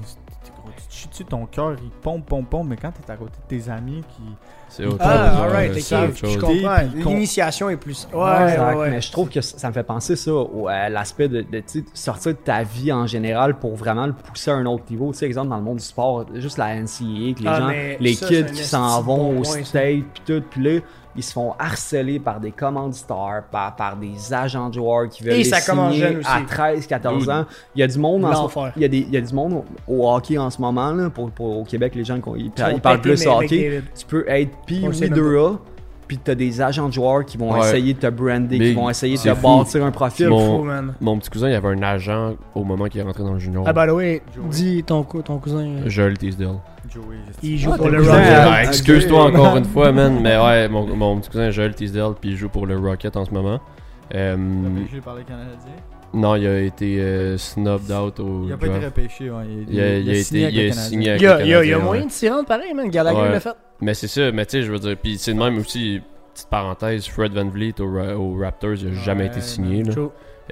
Speaker 2: Tu te chies dessus, ton cœur, il pompe, pompe, pompe, mais quand t'es à côté de tes amis qui.
Speaker 3: C'est autre
Speaker 1: Ah,
Speaker 3: chose.
Speaker 1: alright,
Speaker 3: ouais,
Speaker 1: ok,
Speaker 3: c'est autre
Speaker 1: je comprends. L'initiation est plus. Ouais,
Speaker 4: Exact,
Speaker 1: ouais, ouais.
Speaker 4: Mais je trouve que ça me fait penser ça au- à l'aspect de, de, sortir de ta vie en général pour vraiment le pousser à un autre niveau. Tu sais, exemple, dans le monde du sport, juste la NCAA, que les
Speaker 1: Ah,
Speaker 4: gens, les
Speaker 1: ça,
Speaker 4: kids qui s'en vont
Speaker 1: bon
Speaker 4: au state, puis tout, puis là, ils se font harceler par des commanditaires, par, par des agents de joueurs qui veulent
Speaker 1: Et
Speaker 4: les
Speaker 1: ça commence
Speaker 4: signer
Speaker 1: jeune aussi.
Speaker 4: à 13, 14
Speaker 3: Dude.
Speaker 4: ans. Il y a du monde en ce-
Speaker 1: L'enfer.
Speaker 4: il y a des, il y a du monde au, au hockey en ce moment, là, pour, pour- au Québec, les gens, ils,
Speaker 1: Ils
Speaker 4: parlent plus
Speaker 1: pétés, mais
Speaker 4: hockey. Tu peux être
Speaker 1: On le sait
Speaker 4: Pee-Wee
Speaker 1: même
Speaker 4: Dura, puis t'as des agents de joueurs qui vont
Speaker 3: Ouais.
Speaker 4: essayer de te brander,
Speaker 3: Mais
Speaker 4: qui vont essayer de te bâtir un profil.
Speaker 3: Mon-
Speaker 1: Fou, man.
Speaker 3: Mon petit cousin, il avait un agent au moment qu'il est rentré dans le junior.
Speaker 1: Ah, by the way, dis ton, ton cousin. euh,
Speaker 3: Joel Teasdale.
Speaker 2: Joey.
Speaker 1: Il joue
Speaker 4: Ah,
Speaker 1: pour le Rocket.
Speaker 3: Ah. Excuse-toi encore une fois, man. Mais ouais, mon, mon petit cousin Joel Teasdale, puis il joue pour le Rocket en ce moment. Euh,
Speaker 2: Repêché par les Canadiens.
Speaker 3: Non, il a été euh, snubbed out au
Speaker 2: Il a pas
Speaker 3: draft.
Speaker 2: été repêché, ouais. Il,
Speaker 3: Il a, il a
Speaker 2: signé
Speaker 3: été,
Speaker 2: avec
Speaker 3: il
Speaker 2: les
Speaker 3: a
Speaker 2: Canadiens.
Speaker 3: signé avec
Speaker 1: Il y a,
Speaker 3: le
Speaker 1: il y a- moyen
Speaker 3: ouais.
Speaker 1: de s'y rendre pareil, man. Gallagher
Speaker 3: Ouais.
Speaker 1: l'a fait.
Speaker 3: Mais c'est ça, mais tu sais, je veux dire, puis c'est de même aussi, petite parenthèse, Fred Van Vliet au, au Raptors, il a jamais
Speaker 2: Ouais,
Speaker 3: été signé.
Speaker 2: man.
Speaker 3: Là.
Speaker 1: True.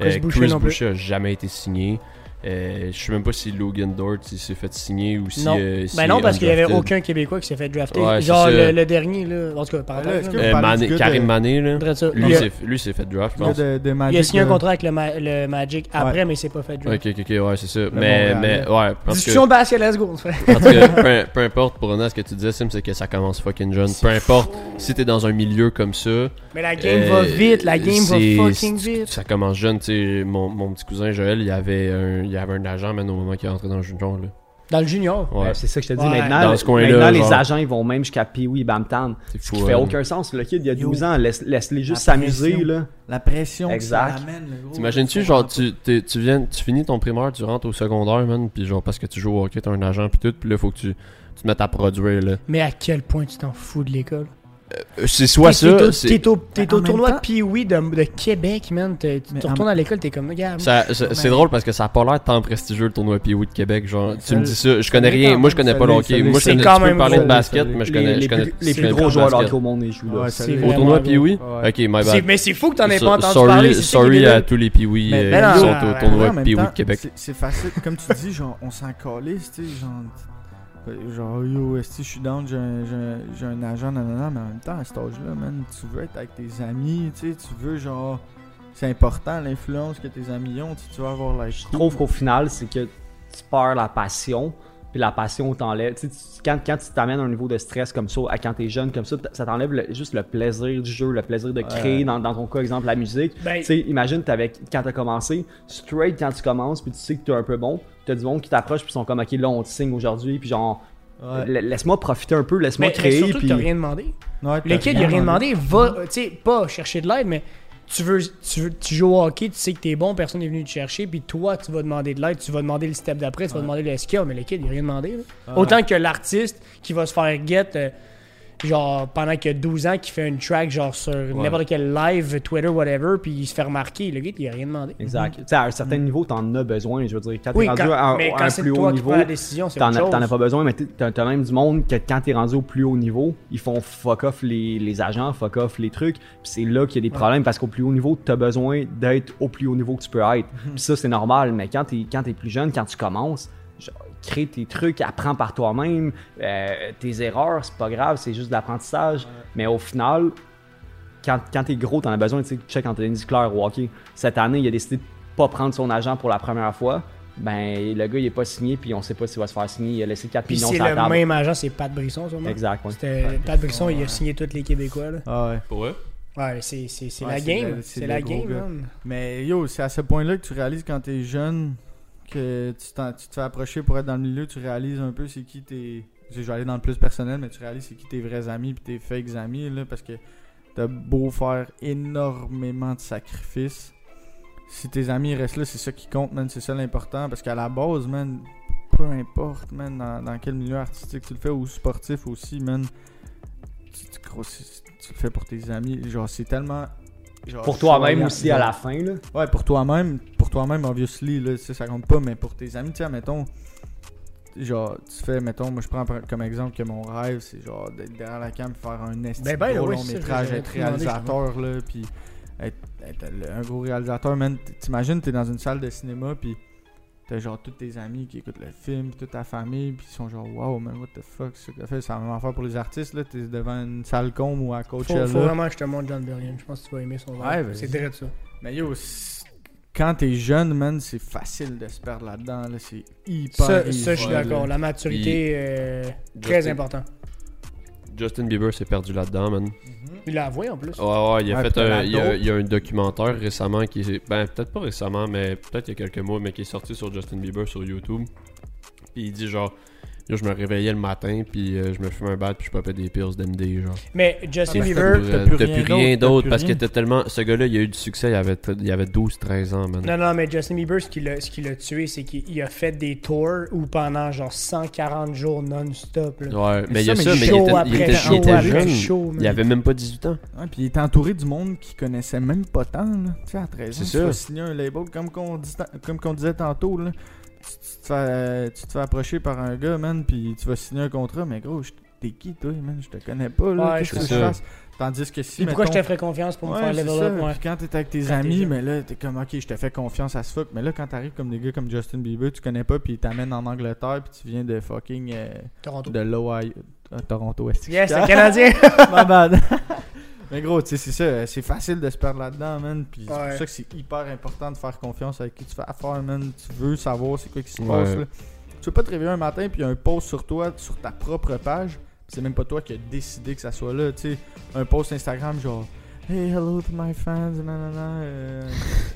Speaker 3: Euh,
Speaker 1: Chris Boucher
Speaker 3: Chris
Speaker 1: non plus.
Speaker 3: Boucher a jamais été signé. Euh, je sais même pas si Logan Dort s'est fait signer ou si.
Speaker 1: Non.
Speaker 3: euh, si
Speaker 1: Ben non, parce qu'il y avait
Speaker 3: undrafted.
Speaker 1: aucun Québécois qui s'est fait drafter.
Speaker 3: Ouais,
Speaker 1: Genre le, le dernier, là. En tout cas,
Speaker 2: là, que-
Speaker 1: là.
Speaker 3: Euh, Mané- Karim
Speaker 2: de-
Speaker 3: Mané, là. Lui, s'est- lui s'est fait draft, je
Speaker 2: Le
Speaker 3: pense.
Speaker 2: de, de
Speaker 1: Il a signé un
Speaker 2: là.
Speaker 1: contrat avec le, Ma- le Magic après, mais il s'est pas fait draft.
Speaker 3: Ok, ok, ok, ouais, c'est ça. Mais,
Speaker 2: Montréal,
Speaker 3: mais, ouais, parce que.
Speaker 1: Discussion de basket, let's go. <laughs>
Speaker 3: peu, peu importe, pour à ce que tu disais, Sim, c'est que ça commence fucking jeune. Peu importe si t'es dans un milieu comme ça.
Speaker 1: Mais la game
Speaker 3: euh,
Speaker 1: va vite, la game va fucking
Speaker 3: c'est-
Speaker 1: vite.
Speaker 3: Ça commence jeune, tu sais. Mon, mon petit cousin Joël, il avait un, il avait un agent, même au moment qu'il est rentré dans le junior, là.
Speaker 1: Dans le junior?
Speaker 3: Ouais.
Speaker 4: Ben, c'est ça que je te dis
Speaker 1: Ouais.
Speaker 4: maintenant.
Speaker 3: Dans ce coin-là,
Speaker 4: maintenant, les
Speaker 3: genre.
Speaker 4: agents, ils vont même jusqu'à Pee-Wee Bamtan.
Speaker 3: C'est
Speaker 4: Ce
Speaker 3: fou.
Speaker 4: qui fait
Speaker 3: hein.
Speaker 4: aucun sens. Le kid, il y a
Speaker 1: Yo.
Speaker 4: 12 ans, laisse- laisse-les juste s'amuser.
Speaker 2: La pression que
Speaker 4: Exact.
Speaker 2: ça amène.
Speaker 3: T'imagines-tu, genre, tu, t'es- tu viens, tu finis ton primaire, tu rentres au secondaire, man, pis genre, parce que tu joues au hockey, t'as un agent, pis tout, pis là, faut que tu, tu te mettes à produire, là.
Speaker 1: Mais à quel point tu t'en fous de l'école?
Speaker 3: Euh, C'est soit
Speaker 1: T'es-
Speaker 3: ça,
Speaker 1: T'es au, au- t'es
Speaker 2: Mais
Speaker 1: au
Speaker 2: en
Speaker 1: tournoi de Pee-Wee de, de Québec, man. T'es- Tu retournes à l'école, t'es comme, regarde.
Speaker 3: C'est
Speaker 2: Mais-
Speaker 3: drôle parce que ça a pas l'air tant prestigieux le tournoi Pee de Québec. Genre, tu me dis ça, je connais rien. Moi, je connais pas le hockey. Moi, je connais, peux
Speaker 1: même
Speaker 3: parler de basket, mais je connais,
Speaker 4: les plus- gros joueurs de
Speaker 3: basket.
Speaker 4: hockey au monde, ils jouent là.
Speaker 3: Au tournoi
Speaker 1: gros.
Speaker 3: Pee
Speaker 2: Ouais.
Speaker 1: C'est-
Speaker 3: Ok, my bad.
Speaker 1: Mais c'est fou que t'en aies pas entendu parler.
Speaker 3: sorry à tous les Pee
Speaker 1: Mais-
Speaker 3: euh,
Speaker 1: mais
Speaker 3: qui sont au tournoi
Speaker 2: en même
Speaker 3: Pee
Speaker 2: temps,
Speaker 3: de Québec.
Speaker 2: c'est- C'est facile, comme tu dis, genre, on s'en calisse, tu sais, genre. Genre, yo, esti, je suis down, j'ai un, j'ai un- agent, nanana, mais en même temps, à cet âge-là, man, tu veux être avec tes amis, tu sais, tu veux, genre. C'est important l'influence que tes amis ont, tu veux avoir la
Speaker 4: Je trouve qu'au final, c'est que tu perds la passion, puis la passion t'enlève. Tu quand, quand tu t'amènes à un niveau de stress comme ça, à quand t'es jeune comme ça, ça t'enlève juste le plaisir du jeu, le plaisir de créer, dans, dans ton cas, exemple, la musique.
Speaker 1: Ben,
Speaker 4: Tu sais, imagine, t'avais, quand t'as commencé, straight quand tu commences, puis tu sais que t'es un peu bon, t'as du monde qui t'approche, puis ils sont comme, ok, là, on te signe aujourd'hui, puis genre,
Speaker 2: Ouais.
Speaker 4: laisse-moi profiter un peu, laisse-moi créer,
Speaker 1: surtout que
Speaker 4: puis.
Speaker 1: t'as rien demandé.
Speaker 2: Ouais,
Speaker 1: Le kid, il a rien
Speaker 2: demandé.
Speaker 1: Va, tu sais, pas chercher de l'aide, mais tu veux, tu veux, tu joues au hockey, tu sais que t'es bon, personne n'est venu te chercher, puis toi, tu vas demander de l'aide, tu vas demander le step d'après, tu vas demander le skill, mais le kid, il a rien demandé. Autant que l'artiste qui va se faire get, euh, genre, pendant que 12 ans, qui fait une track, genre, sur n'importe quel live, Twitter, whatever, puis il se fait remarquer. Le gars, il a rien demandé.
Speaker 4: Exact. Tu sais, à un certain niveau, t'en as besoin, je veux dire. Quand
Speaker 1: Oui,
Speaker 4: t'es rendu
Speaker 1: quand,
Speaker 4: à,
Speaker 1: mais
Speaker 4: à
Speaker 1: quand
Speaker 4: un plus haut
Speaker 1: toi
Speaker 4: niveau,
Speaker 1: prends la décision, c'est
Speaker 4: T'en as, as pas besoin, mais t'as même du monde que quand t'es rendu au plus haut niveau, ils font fuck off les, les agents, fuck off les trucs. Puis c'est là qu'il y a des problèmes parce qu'au plus haut niveau, t'as besoin d'être au plus haut niveau que tu peux être. Puis ça, c'est normal, mais quand t'es, quand t'es plus jeune, quand tu commences, genre, crée tes trucs, apprends par toi-même. euh, tes erreurs, c'est pas grave, c'est juste de l'apprentissage. Mais au final, quand, quand t'es gros, t'en as besoin, tu sais, check Anthony Claire au hockey. Cette année, il a décidé de pas prendre son agent pour la première fois. Ben, le gars, il est pas signé, puis on sait pas s'il va se faire signer. Il a laissé 4
Speaker 1: Puis
Speaker 4: millions
Speaker 1: c'est
Speaker 4: sur la
Speaker 1: le
Speaker 4: table.
Speaker 1: même agent, c'est Pat Brisson, sûrement.
Speaker 4: Exact, ouais.
Speaker 1: C'était Pat Brisson, il a signé tous les Québécois. Là.
Speaker 2: Ah ouais.
Speaker 3: Pour eux?
Speaker 1: Ouais, c'est c'est- c'est
Speaker 2: Ouais,
Speaker 1: la
Speaker 2: c'est
Speaker 1: game.
Speaker 2: le- c'est
Speaker 1: C'est
Speaker 2: le
Speaker 1: la game,
Speaker 2: gars.
Speaker 1: man.
Speaker 2: Mais yo, c'est à ce point-là que tu réalises quand t'es jeune que tu, tu te fais approcher pour être dans le milieu, tu réalises un peu c'est qui tes. Je vais aller dans le plus personnel, mais tu réalises c'est qui tes vrais amis puis tes fakes amis là, parce que t'as beau faire énormément de sacrifices. Si tes amis restent là, c'est ça qui compte, man, c'est ça l'important. Parce qu'à la base, man, peu importe, man, dans, dans quel milieu artistique tu le fais ou sportif aussi, man, tu, tu, le fais pour tes amis. Genre, c'est tellement. genre,
Speaker 4: Pour toi-même aussi à la fin, là.
Speaker 2: Ouais, pour toi-même, toi-même, obviously, là, ça, ça compte pas, mais pour tes amis, sais, mettons, genre, tu fais, mettons, moi je prends comme exemple que mon rêve, c'est genre d'être derrière la cam, faire un esti
Speaker 1: Ben, ben,
Speaker 2: gros
Speaker 1: oui,
Speaker 2: long
Speaker 1: ça,
Speaker 2: métrage, être réalisateur, là, puis être, un gros réalisateur, man, t'imagines, t'es dans une salle de cinéma, puis t'as genre tous tes amis qui écoutent le film, puis toute ta famille, puis ils sont genre, wow, man, what the fuck, c'est ce que fait, c'est la même affaire pour les artistes, là, t'es devant une salle com ou à
Speaker 1: Faut,
Speaker 2: Coachella.
Speaker 1: faut vraiment que je te montre John Berrien. Je pense que tu vas aimer son
Speaker 2: Ouais,
Speaker 1: rêve.
Speaker 2: vas-y.
Speaker 1: C'est direct ça.
Speaker 2: Mais yo, quand t'es jeune, man, c'est facile de se perdre là-dedans. Là. C'est hyper.
Speaker 1: Ça, je suis d'accord. La maturité est très
Speaker 3: Justin-
Speaker 1: important.
Speaker 3: Justin Bieber s'est perdu là-dedans, man.
Speaker 1: Il l'a avoué en plus.
Speaker 3: Ouais, ouais, il a
Speaker 2: Ouais,
Speaker 3: fait
Speaker 2: puis
Speaker 3: un, il, y a, il a un documentaire récemment qui est. Ben, peut-être pas récemment, mais peut-être il y a quelques mois, mais qui est sorti sur Justin Bieber sur YouTube. Puis il dit genre. Je me réveillais le matin, puis euh, je me fumais un bat, puis je popais des pills d'MD, genre.
Speaker 1: Mais Justin
Speaker 2: Ah, mais
Speaker 1: Bieber.
Speaker 2: T'as plus rien
Speaker 3: plus rien
Speaker 2: d'autre,
Speaker 3: parce que t'as tellement. Ce gars-là, il a eu du succès, il avait, il avait 12-13 ans, man.
Speaker 1: Non, non, mais Justin Bieber, ce qui l'a, ce qui l'a tué, c'est qu'il il a fait des tours où pendant genre 140 jours non-stop. là.
Speaker 3: Ouais, mais il y a
Speaker 2: ça,
Speaker 3: ça,
Speaker 2: mais
Speaker 3: il était, il
Speaker 1: après
Speaker 3: était,
Speaker 1: show
Speaker 3: il était jeune.
Speaker 1: show.
Speaker 3: Il avait même pas 18 ans.
Speaker 2: Ouais, puis il était entouré du monde qui connaissait même pas tant, là. Tu sais, à 13 ans,
Speaker 3: C'est
Speaker 2: signer un label, comme qu'on, dit- comme qu'on disait tantôt, là. Te fais, tu te fais approcher par un gars, man, puis tu vas signer un contrat, mais gros, je- t'es qui, toi, man? Je te connais pas, là.
Speaker 1: Ouais,
Speaker 2: Qu'est-ce que je
Speaker 3: ça.
Speaker 2: fasse? Tandis que si,
Speaker 1: Puis pourquoi je te ferais confiance pour me
Speaker 2: Ouais,
Speaker 1: faire level
Speaker 2: ça.
Speaker 1: up? Ouais.
Speaker 2: Puis quand t'es avec tes
Speaker 1: Quand
Speaker 2: amis, mais là, t'es comme, ok, je te fais confiance à ce fuck. Mais là, quand t'arrives comme des gars comme Justin Bieber, tu connais pas, puis ils t'amènent en Angleterre, puis tu viens de fucking. euh,
Speaker 1: Toronto.
Speaker 2: de l'Ohio. euh, Toronto, est
Speaker 1: Yes, c'est Canadien. <laughs>
Speaker 2: Ma bad. <laughs> Mais gros, tu sais, c'est ça. euh, C'est facile de se perdre là-dedans, man. Puis c'est
Speaker 1: Ouais.
Speaker 2: pour ça que c'est hyper important de faire confiance avec qui tu fais affaire, man. Tu veux savoir c'est quoi qui se
Speaker 3: Ouais.
Speaker 2: passe, là. Tu veux pas te réveiller un matin, puis il y a un post sur toi, sur ta propre page. C'est même pas toi qui as décidé que ça soit là, tu sais. Un post Instagram, genre. Hey, hello to my fans, nanana. euh,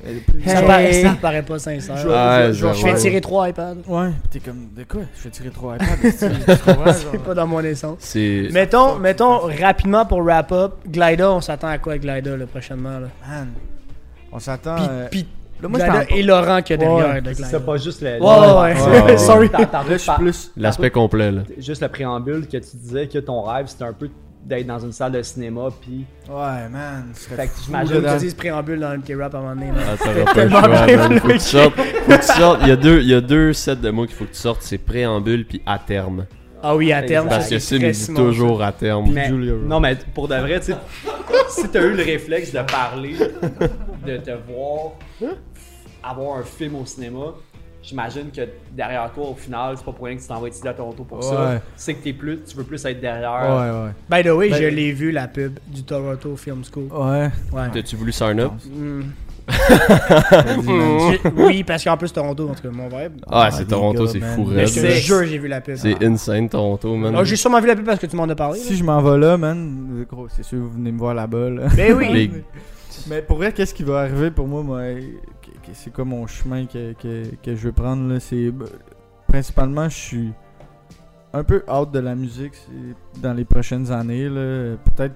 Speaker 2: <laughs>
Speaker 1: Ça, paraît, ça paraît pas sincère.
Speaker 2: Je-
Speaker 1: vais
Speaker 2: ouais.
Speaker 1: tirer trois iPads.
Speaker 2: Ouais, pis t'es comme, de quoi? Je vais tirer trois iPads. <laughs>
Speaker 1: C'est pas dans mon essence. Mettons, mettons rapidement pour wrap up, Glida, on s'attend à quoi avec Glida là, prochainement? Là?
Speaker 2: Man, on s'attend.
Speaker 1: Puis,
Speaker 2: euh, moi,
Speaker 1: Glida et Laurent qu'il y a derrière
Speaker 2: Ouais,
Speaker 1: de Glida.
Speaker 4: C'est pas juste le.
Speaker 1: Ouais, ouais,
Speaker 3: Ouais. <laughs>
Speaker 1: Sorry.
Speaker 4: T'as- t'as-
Speaker 2: Là, je suis
Speaker 4: par-
Speaker 2: plus.
Speaker 3: L'aspect complet, là.
Speaker 4: Juste le préambule que tu disais que ton rêve c'était un peu d'être dans une salle de cinéma puis
Speaker 2: Ouais, man.
Speaker 4: Fait que j'imagine
Speaker 2: dans-
Speaker 1: te dis ce préambule dans MK Rap à un moment donné. là.
Speaker 3: Ah, pas le. Faut que tu sortes. Faut que tu sortes. Il y a deux, il y a deux sets de mots qu'il faut que tu sortes. C'est préambule puis à terme.
Speaker 1: Ah oui, à terme,
Speaker 3: Parce
Speaker 1: ça,
Speaker 3: que
Speaker 1: c'est
Speaker 3: Sim, dit toujours à terme.
Speaker 4: mais,
Speaker 2: Julia Roberts.
Speaker 4: non mais pour de vrai tu sais si t'as eu le réflexe de parler de te voir avoir un film au cinéma J'imagine que derrière toi, au final, c'est pas pour rien que tu t'en vas étudier à Toronto pour
Speaker 2: Ouais.
Speaker 4: ça. C'est que t'es plus, tu veux plus être derrière.
Speaker 2: Ouais,
Speaker 1: ça. By the way,
Speaker 4: Ben-
Speaker 1: je l'ai vu la pub du Toronto Film School.
Speaker 2: ouais. Ouais.
Speaker 1: Ouais.
Speaker 3: T'as-tu voulu sign up? <laughs>
Speaker 1: J'ai- oui, parce qu'en plus, Toronto, en tout cas, mon vibe.
Speaker 3: Ah,
Speaker 2: Ah,
Speaker 3: c'est Toronto, c'est fou
Speaker 1: Mais je te jure, j'ai vu la pub.
Speaker 3: C'est insane, Toronto, man.
Speaker 1: Ah, j'ai sûrement vu la pub parce que tu m'en as parlé. là.
Speaker 2: Si je m'en vais là, man, gros, c'est sûr, vous venez me voir là-bas, là.
Speaker 1: Ben oui.
Speaker 3: Les- <laughs>
Speaker 2: Mais pour vrai, qu'est-ce qui va arriver pour moi, moi c'est quoi mon chemin que, je veux prendre, là, bah, Principalement, je suis un peu out de la musique dans les prochaines années. Peut-être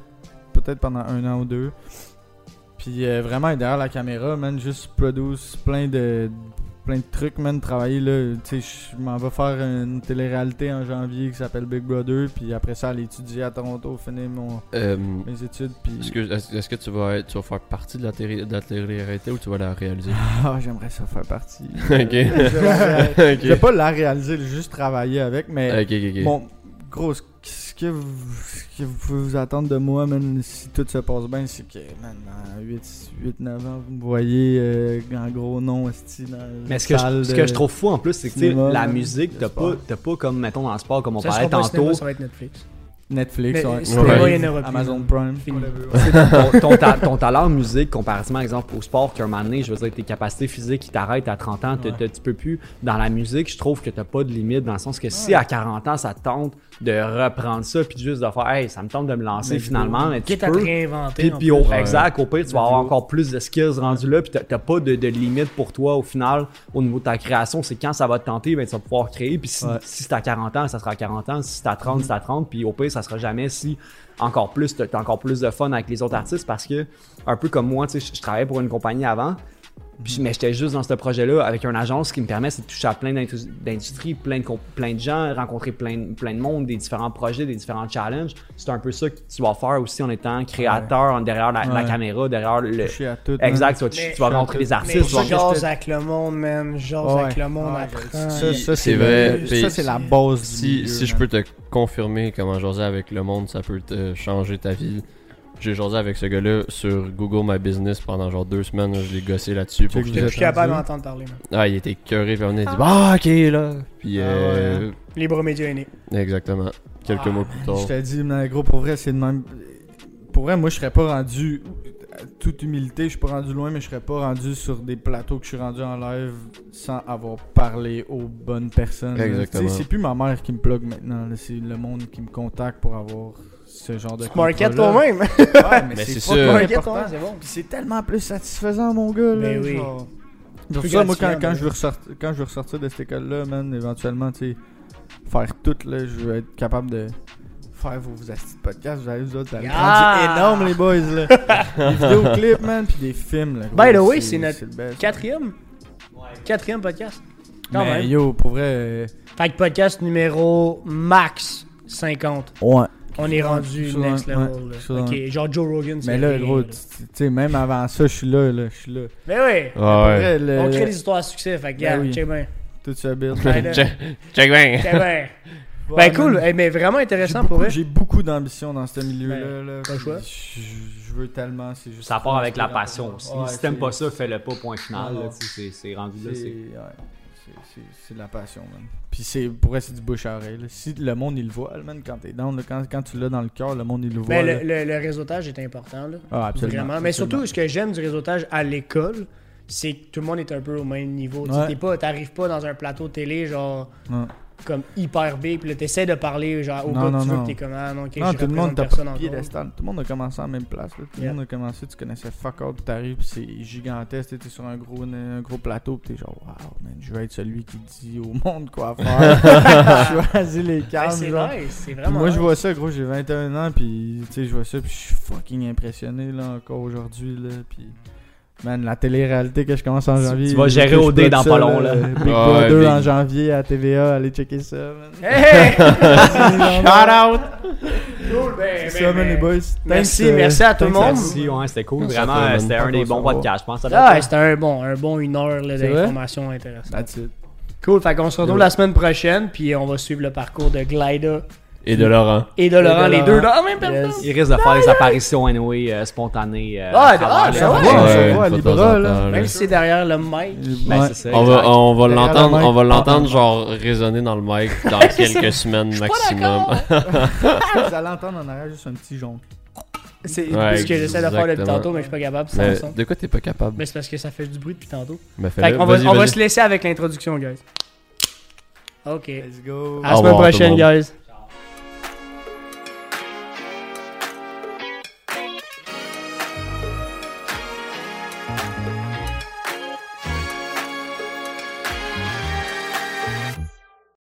Speaker 2: peut-être pendant un an ou deux. Puis euh, vraiment derrière la caméra, man, juste produce plein de plein de trucs, man, travailler là, tu sais, je m'en vais faire une télé-réalité en janvier qui s'appelle Big Brother, puis après ça aller étudier à Toronto, finir mon
Speaker 3: Euh,
Speaker 2: mes études, puis
Speaker 3: Est-ce que, est-ce est-ce que tu, vas être, tu vas faire partie de la, télé- de la télé-réalité ou tu vas la réaliser?
Speaker 2: ah, j'aimerais ça faire partie. <laughs> <laughs>
Speaker 3: ok.
Speaker 2: Je vais pas la réaliser, juste travailler avec, mais
Speaker 3: Ok, ok, ok.
Speaker 2: bon, gros, ce que vous, ce que vous pouvez vous attendre de moi, man, si tout se passe bien, c'est que, man, dans 8-9 ans, vous me voyez euh, en gros nom, esti, dans
Speaker 4: Mais ce que, je, ce
Speaker 2: de-
Speaker 4: que je trouve fou en plus, c'est que
Speaker 2: cinéma,
Speaker 4: la musique, t'as pas, t'as pas comme, mettons, dans le sport, comme on
Speaker 1: Ça
Speaker 4: parlait
Speaker 1: sera pas
Speaker 4: tantôt.
Speaker 1: cinéma, ça va être Netflix.
Speaker 2: Netflix,
Speaker 1: Mais
Speaker 2: ouais.
Speaker 3: Ouais.
Speaker 2: Amazon Prime.
Speaker 4: Ton, ton ta- ton talent en musique, comparativement, exemple, au sport, qu'un moment donné, je veux dire, tes capacités physiques qui t'arrêtent à 30 ans,
Speaker 2: Ouais.
Speaker 4: tu peux plus. Dans la musique, je trouve que t'as pas de limite, dans le sens que si à 40 ans, ça te tente de reprendre ça, puis juste de faire, hey, ça me tente de me lancer finalement, mais tu peux.
Speaker 1: réinventer.
Speaker 4: Puis, puis au,
Speaker 3: Ouais.
Speaker 4: exact, au pire, tu vas avoir encore plus de skills rendus là, puis t'as- pas de, de limite pour toi au final au niveau de ta création. C'est quand ça va te tenter, ben, tu vas pouvoir créer. Puis si,
Speaker 2: Ouais.
Speaker 4: si c'est à 40 ans, ça sera à 40 ans. Si c'est à 30, c'est à 30. Puis au pire, ça sera jamais si encore plus, t'as encore plus de fun avec les autres artistes parce que, un peu comme moi, tu sais, je travaillais pour une compagnie avant. Puis, mais j'étais juste dans ce projet-là avec une agence qui me permet de toucher à plein d'indu- d'industries, plein de, comp- plein de gens, rencontrer plein, de- plein de monde, des différents projets, des différents challenges. C'est un peu ça que tu vas faire aussi en étant créateur en derrière la, la
Speaker 2: Ouais.
Speaker 4: caméra, derrière le.
Speaker 2: Toucher à tout.
Speaker 4: Exact, tu
Speaker 1: Mais-
Speaker 4: tu vas rencontrer des
Speaker 1: Mais
Speaker 4: artistes. tu vas-
Speaker 1: avec le monde, man. Jase
Speaker 2: Ouais.
Speaker 1: avec le monde,
Speaker 2: Ouais,
Speaker 1: apprends.
Speaker 2: Ça, ça,
Speaker 3: C'est vrai,
Speaker 2: Ça, c'est la base du
Speaker 3: Si,
Speaker 2: milieu,
Speaker 3: si je peux te confirmer comment jaser avec le monde, ça peut te changer ta vie. J'ai jasé avec ce gars-là sur Google My Business pendant genre deux semaines. Je l'ai gossé là-dessus. Pour que
Speaker 1: Je
Speaker 3: j'étais-
Speaker 1: suis capable d'entendre parler, man.
Speaker 3: Ah, il était cœuré. Puis on a dit Ah, ok, là. Puis,
Speaker 2: Ah
Speaker 3: euh,
Speaker 1: Libre média aîné.
Speaker 3: exactement. Quelques
Speaker 2: Ah,
Speaker 3: mois plus tard.
Speaker 2: Je t'ai dit, mais gros, pour vrai, c'est de même. Pour vrai, moi, je serais pas rendu. Toute humilité, je suis pas rendu loin, mais je serais pas rendu sur des plateaux que je suis rendu en live sans avoir parlé aux bonnes personnes.
Speaker 3: Exactement.
Speaker 2: C'est plus ma mère qui me plug maintenant, c'est le monde qui me contacte pour avoir ce genre de
Speaker 1: Market
Speaker 2: contrat-là.
Speaker 1: toi-même.
Speaker 2: Ouais, <laughs> mais
Speaker 3: Mais
Speaker 2: c'est.
Speaker 1: Market toi-même, c'est bon.
Speaker 2: C'est tellement plus satisfaisant, mon gars. Là,
Speaker 1: Ben oui.
Speaker 2: genre. C'est pour ça, moi, quand, quand je veux ressortir, quand je veux ressortir de cette école-là, man, éventuellement, tu sais, faire tout, là. Je veux être capable de faire vos, vos astis de podcast. Vous allez, vous autres, vous
Speaker 1: Ah!
Speaker 2: rendu énorme, les boys, là. <laughs> des vidéoclips, man, puis des films, là.
Speaker 1: By the way, c'est notre
Speaker 2: le best.
Speaker 1: Quatrième? Quatrième podcast. Quand
Speaker 2: Mais
Speaker 1: même.
Speaker 2: yo, pour vrai. euh,
Speaker 1: Fait que podcast numéro max 50.
Speaker 2: Ouais.
Speaker 1: On est rendu next level. ok, genre Joe Rogan.
Speaker 2: Mais
Speaker 1: c'est
Speaker 2: là, gros,
Speaker 1: là.
Speaker 2: tu tu sais, même avant ça, je suis là, là. Je suis là.
Speaker 1: Mais oui,
Speaker 3: Ah
Speaker 2: Pour
Speaker 3: ouais.
Speaker 2: vrai, le-
Speaker 1: on crée des histoires à succès. Fait que,
Speaker 2: Ben
Speaker 1: check bien.
Speaker 2: Tout ça,
Speaker 1: là. <laughs>
Speaker 3: check, bien.
Speaker 1: Check bien. <laughs> Ben cool. Eh, mais vraiment intéressant
Speaker 2: beaucoup-
Speaker 1: pour eux.
Speaker 2: J'ai beaucoup d'ambition dans ce milieu-là.
Speaker 1: Ben,
Speaker 2: là,
Speaker 1: pas le choix.
Speaker 2: Je, je veux tellement. c'est juste
Speaker 4: Ça part avec la passion aussi.
Speaker 2: Ouais,
Speaker 4: si t'aimes pas ça, fais-le pas, point final. C'est c'est rendu là.
Speaker 2: C'est de la passion, man. Puis c'est pour vrai, c'est du bouche à oreille. là. Si le monde il le voit, là, man, quand t'es down, là, quand, quand tu l'as dans le cœur, le monde il le voit.
Speaker 1: Ben,
Speaker 2: là.
Speaker 1: le, le- réseautage est important. Là.
Speaker 2: Ah, absolument.
Speaker 1: Vraiment. Mais
Speaker 2: absolument.
Speaker 1: surtout, ce que j'aime du réseautage à l'école, c'est que tout le monde est un peu au même niveau. Tu sais,
Speaker 2: Ouais.
Speaker 1: t'es pas- T'arrives pas dans un plateau télé, genre. Comme hyper big, puis là, t'essaies de parler, genre, au
Speaker 2: Non,
Speaker 1: gars que
Speaker 2: non,
Speaker 1: tu veux,
Speaker 2: non.
Speaker 1: que t'es comme, ah non, ok,
Speaker 2: Non,
Speaker 1: je
Speaker 2: tout le monde
Speaker 1: personne
Speaker 2: pas piédestal. Tout le monde a commencé en même place. là. Tout le
Speaker 1: Yeah.
Speaker 2: monde a commencé, tu connaissais fuck puis t'arrives, c'est gigantesque. T'es sur un gros, un gros plateau, puis t'es genre, wow, man, je veux être celui qui dit au monde quoi <laughs> faire. <laughs> Choisis les calmes.
Speaker 1: c'est nice, c'est
Speaker 2: moi, je vois ça, gros, j'ai 21 ans, puis tu sais, je vois ça, puis je suis fucking impressionné, là, encore aujourd'hui, là, puis... Man, la télé-réalité que je commence en janvier...
Speaker 4: tu vas gérer
Speaker 2: pas de
Speaker 4: dans pas long, là.
Speaker 2: Big
Speaker 3: Ah
Speaker 2: Brother en janvier à TVA, allez checker ça, man. <laughs>
Speaker 1: Hey!
Speaker 2: Shout <laughs> out!
Speaker 1: Cool, ben,
Speaker 2: C'est
Speaker 1: ben,
Speaker 2: ça, man,
Speaker 1: ben.
Speaker 2: les boys.
Speaker 1: Merci,
Speaker 2: Thanks, euh,
Speaker 1: merci à tout le monde.
Speaker 4: Merci, ouais, c'était cool. Vraiment, c'était un des bons podcasts, je pense.
Speaker 1: Ah, c'était un bon, un bon une heure d'informations intéressantes.
Speaker 2: That's it.
Speaker 1: Cool, fait qu'on se retrouve la semaine prochaine, puis on va suivre le parcours de Glida
Speaker 3: Et de Laurent.
Speaker 1: et de Laurent,
Speaker 2: de
Speaker 1: les
Speaker 2: Laurent.
Speaker 1: deux dans la même
Speaker 2: Yes.
Speaker 1: personne.
Speaker 4: Il risque de faire des apparitions anyway euh, spontanées. euh,
Speaker 1: Ah, ah,
Speaker 4: les-
Speaker 1: ça va.
Speaker 2: Ouais, on Libra,
Speaker 3: temps en
Speaker 2: là.
Speaker 1: Même si c'est derrière le mic.
Speaker 4: Ben,
Speaker 2: Ouais.
Speaker 4: ça,
Speaker 3: On va, on va l'entendre, on va l'entendre genre résonner dans le mic dans <laughs> quelques semaines maximum. <laughs>
Speaker 2: Vous allez entendre en arrière juste un petit jonc.
Speaker 1: C'est
Speaker 3: Ouais,
Speaker 1: ce que j'essaie de faire depuis tantôt, mais je suis pas capable.
Speaker 3: Mais
Speaker 1: son.
Speaker 3: de quoi t'es pas capable?
Speaker 1: Mais c'est parce que ça fait du bruit depuis tantôt.
Speaker 3: Mais
Speaker 1: Fait
Speaker 3: fais-le.
Speaker 1: qu'on va, on va se laisser avec l'introduction, guys. Ok.
Speaker 2: Let's go.
Speaker 1: À la semaine prochaine,
Speaker 3: monde.
Speaker 1: guys.